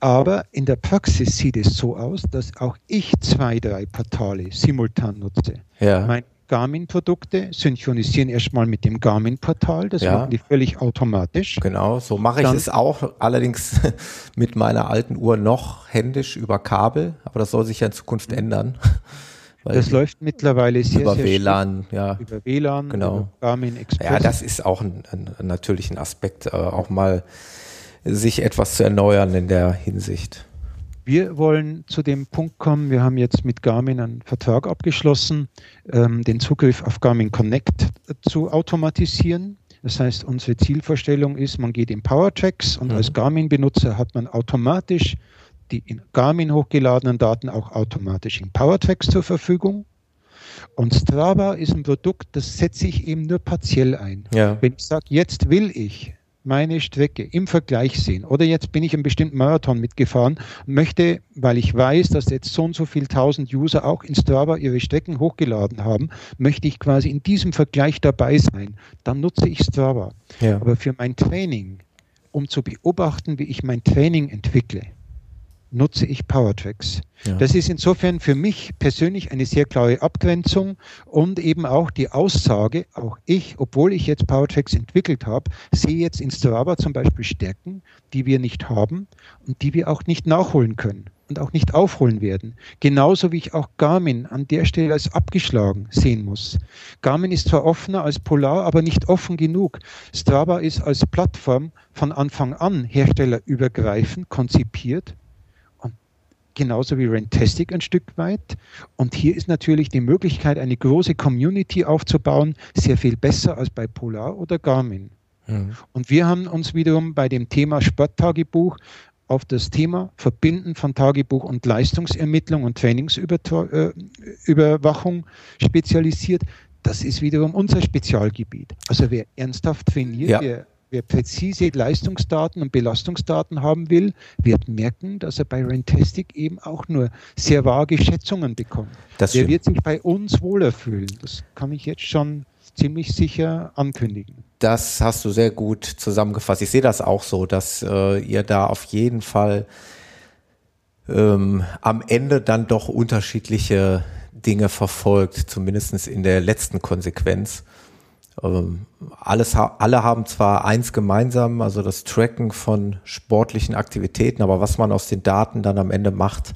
Aber in der Praxis sieht es so aus, dass auch ich zwei, drei Portale simultan nutze. Ja. Mein Garmin-Produkte synchronisieren erstmal mit dem Garmin-Portal. Das ja. machen die völlig automatisch. Genau, so mache ich es auch. Allerdings mit meiner alten Uhr noch händisch über Kabel. Aber das soll sich ja in Zukunft ändern. das läuft mittlerweile sehr, über sehr WLAN, ja. Über WLAN, genau. über Garmin Express. Ja, das ist auch ein, ein, natürlich ein Aspekt, äh, auch mal sich etwas zu erneuern in der Hinsicht. Wir wollen zu dem Punkt kommen, wir haben jetzt mit Garmin einen Vertrag abgeschlossen, ähm, den Zugriff auf Garmin Connect zu automatisieren. Das heißt, unsere Zielvorstellung ist, man geht in PowerTracks und mhm. als Garmin-Benutzer hat man automatisch die in Garmin hochgeladenen Daten auch automatisch in PowerTracks zur Verfügung. Und Strava ist ein Produkt, das setze ich eben nur partiell ein. Ja. Wenn ich sage, jetzt will ich meine Strecke im Vergleich sehen. Oder jetzt bin ich einen bestimmten Marathon mitgefahren und möchte, weil ich weiß, dass jetzt so und so viele tausend User auch in Strava ihre Strecken hochgeladen haben, möchte ich quasi in diesem Vergleich dabei sein. Dann nutze ich Strava. Ja. Aber für mein Training, um zu beobachten, wie ich mein Training entwickle, nutze ich PowerTracks. Ja. Das ist insofern für mich persönlich eine sehr klare Abgrenzung und eben auch die Aussage, auch ich, obwohl ich jetzt PowerTracks entwickelt habe, sehe jetzt in Strava zum Beispiel Stärken, die wir nicht haben und die wir auch nicht nachholen können und auch nicht aufholen werden. Genauso wie ich auch Garmin an der Stelle als abgeschlagen sehen muss. Garmin ist zwar offener als Polar, aber nicht offen genug. Strava ist als Plattform von Anfang an herstellerübergreifend konzipiert genauso wie Rentastic ein Stück weit. Und hier ist natürlich die Möglichkeit, eine große Community aufzubauen, sehr viel besser als bei Polar oder Garmin. Mhm. Und wir haben uns wiederum bei dem Thema Sporttagebuch auf das Thema Verbinden von Tagebuch und Leistungsermittlung und Trainingsüberwachung äh, spezialisiert. Das ist wiederum unser Spezialgebiet. Also wer ernsthaft trainiert, ja. wer Wer präzise Leistungsdaten und Belastungsdaten haben will, wird merken, dass er bei Rentastic eben auch nur sehr vage Schätzungen bekommt. Das Der wird sich bei uns wohler fühlen. Das kann ich jetzt schon ziemlich sicher ankündigen. Das hast du sehr gut zusammengefasst. Ich sehe das auch so, dass äh, ihr da auf jeden Fall ähm, am Ende dann doch unterschiedliche Dinge verfolgt, zumindest in der letzten Konsequenz. Ähm, alles, alle haben zwar eins gemeinsam, also das Tracken von sportlichen Aktivitäten, aber was man aus den Daten dann am Ende macht,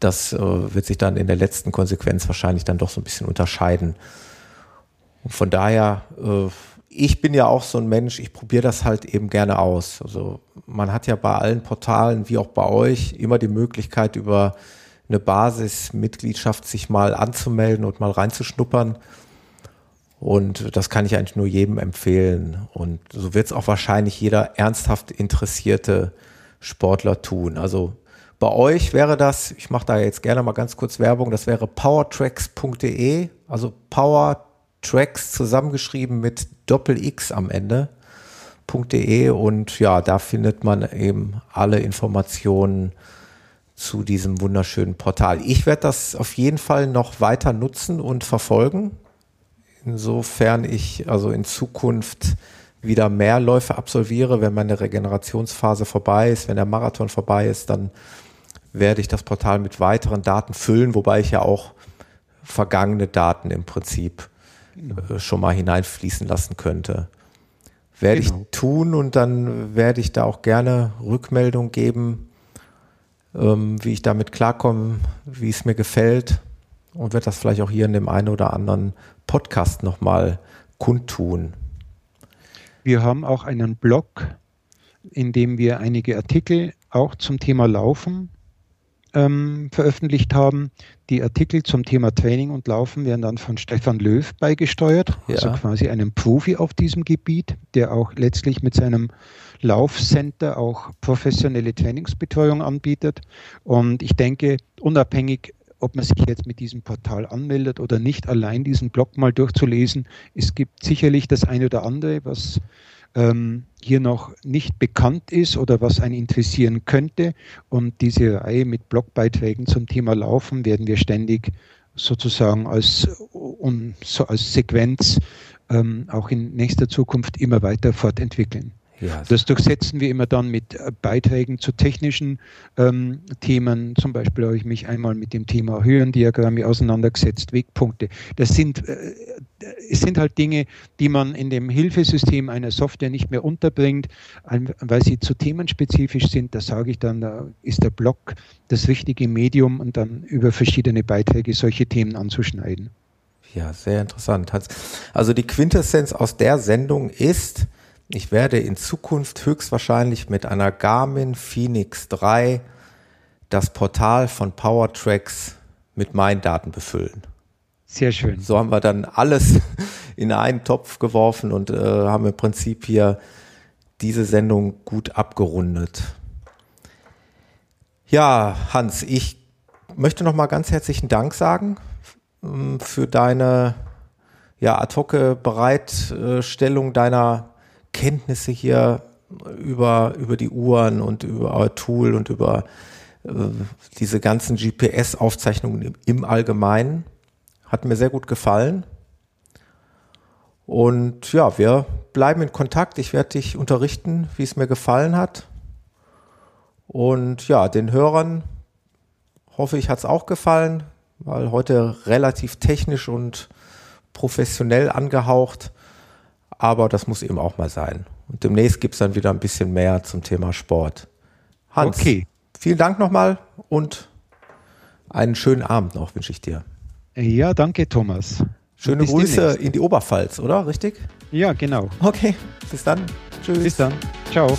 das äh, wird sich dann in der letzten Konsequenz wahrscheinlich dann doch so ein bisschen unterscheiden. Und von daher, äh, ich bin ja auch so ein Mensch, ich probiere das halt eben gerne aus. Also man hat ja bei allen Portalen, wie auch bei euch, immer die Möglichkeit, über eine Basismitgliedschaft sich mal anzumelden und mal reinzuschnuppern. Und das kann ich eigentlich nur jedem empfehlen. Und so wird es auch wahrscheinlich jeder ernsthaft interessierte Sportler tun. Also bei euch wäre das, ich mache da jetzt gerne mal ganz kurz Werbung, das wäre powertracks.de, also Powertracks zusammengeschrieben mit Doppel X am Ende. .de und ja, da findet man eben alle Informationen zu diesem wunderschönen Portal. Ich werde das auf jeden Fall noch weiter nutzen und verfolgen. Insofern ich also in Zukunft wieder mehr Läufe absolviere, wenn meine Regenerationsphase vorbei ist, wenn der Marathon vorbei ist, dann werde ich das Portal mit weiteren Daten füllen, wobei ich ja auch vergangene Daten im Prinzip äh, schon mal hineinfließen lassen könnte. Werde genau. ich tun und dann werde ich da auch gerne Rückmeldung geben, ähm, wie ich damit klarkomme, wie es mir gefällt und werde das vielleicht auch hier in dem einen oder anderen Podcast nochmal kundtun. Wir haben auch einen Blog, in dem wir einige Artikel auch zum Thema Laufen ähm, veröffentlicht haben. Die Artikel zum Thema Training und Laufen werden dann von Stefan Löw beigesteuert, ja. also quasi einem Profi auf diesem Gebiet, der auch letztlich mit seinem Laufcenter auch professionelle Trainingsbetreuung anbietet. Und ich denke, unabhängig ob man sich jetzt mit diesem Portal anmeldet oder nicht, allein diesen Blog mal durchzulesen. Es gibt sicherlich das eine oder andere, was ähm, hier noch nicht bekannt ist oder was einen interessieren könnte. Und diese Reihe mit Blogbeiträgen zum Thema Laufen werden wir ständig sozusagen als, um, so als Sequenz ähm, auch in nächster Zukunft immer weiter fortentwickeln. Ja. Das durchsetzen wir immer dann mit äh, Beiträgen zu technischen ähm, Themen. Zum Beispiel habe ich mich einmal mit dem Thema Höhendiagramme auseinandergesetzt, Wegpunkte. Das sind, äh, es sind halt Dinge, die man in dem Hilfesystem einer Software nicht mehr unterbringt, weil sie zu themenspezifisch sind. Da sage ich dann, da ist der Blog das richtige Medium und dann über verschiedene Beiträge solche Themen anzuschneiden. Ja, sehr interessant. Also die Quintessenz aus der Sendung ist, ich werde in Zukunft höchstwahrscheinlich mit einer Garmin Phoenix 3 das Portal von Powertracks mit meinen Daten befüllen. Sehr schön. So haben wir dann alles in einen Topf geworfen und äh, haben im Prinzip hier diese Sendung gut abgerundet. Ja, Hans, ich möchte noch mal ganz herzlichen Dank sagen ähm, für deine ja, ad hoc Bereitstellung deiner Kenntnisse hier über, über die Uhren und über euer Tool und über äh, diese ganzen GPS-Aufzeichnungen im Allgemeinen. Hat mir sehr gut gefallen. Und ja, wir bleiben in Kontakt. Ich werde dich unterrichten, wie es mir gefallen hat. Und ja, den Hörern hoffe ich, hat es auch gefallen, weil heute relativ technisch und professionell angehaucht aber das muss eben auch mal sein. Und demnächst gibt es dann wieder ein bisschen mehr zum Thema Sport. Hans, okay. vielen Dank nochmal und einen schönen Abend noch wünsche ich dir. Ja, danke Thomas. Schöne Grüße demnächst. in die Oberpfalz, oder? Richtig? Ja, genau. Okay, bis dann. Tschüss. Bis dann. Ciao.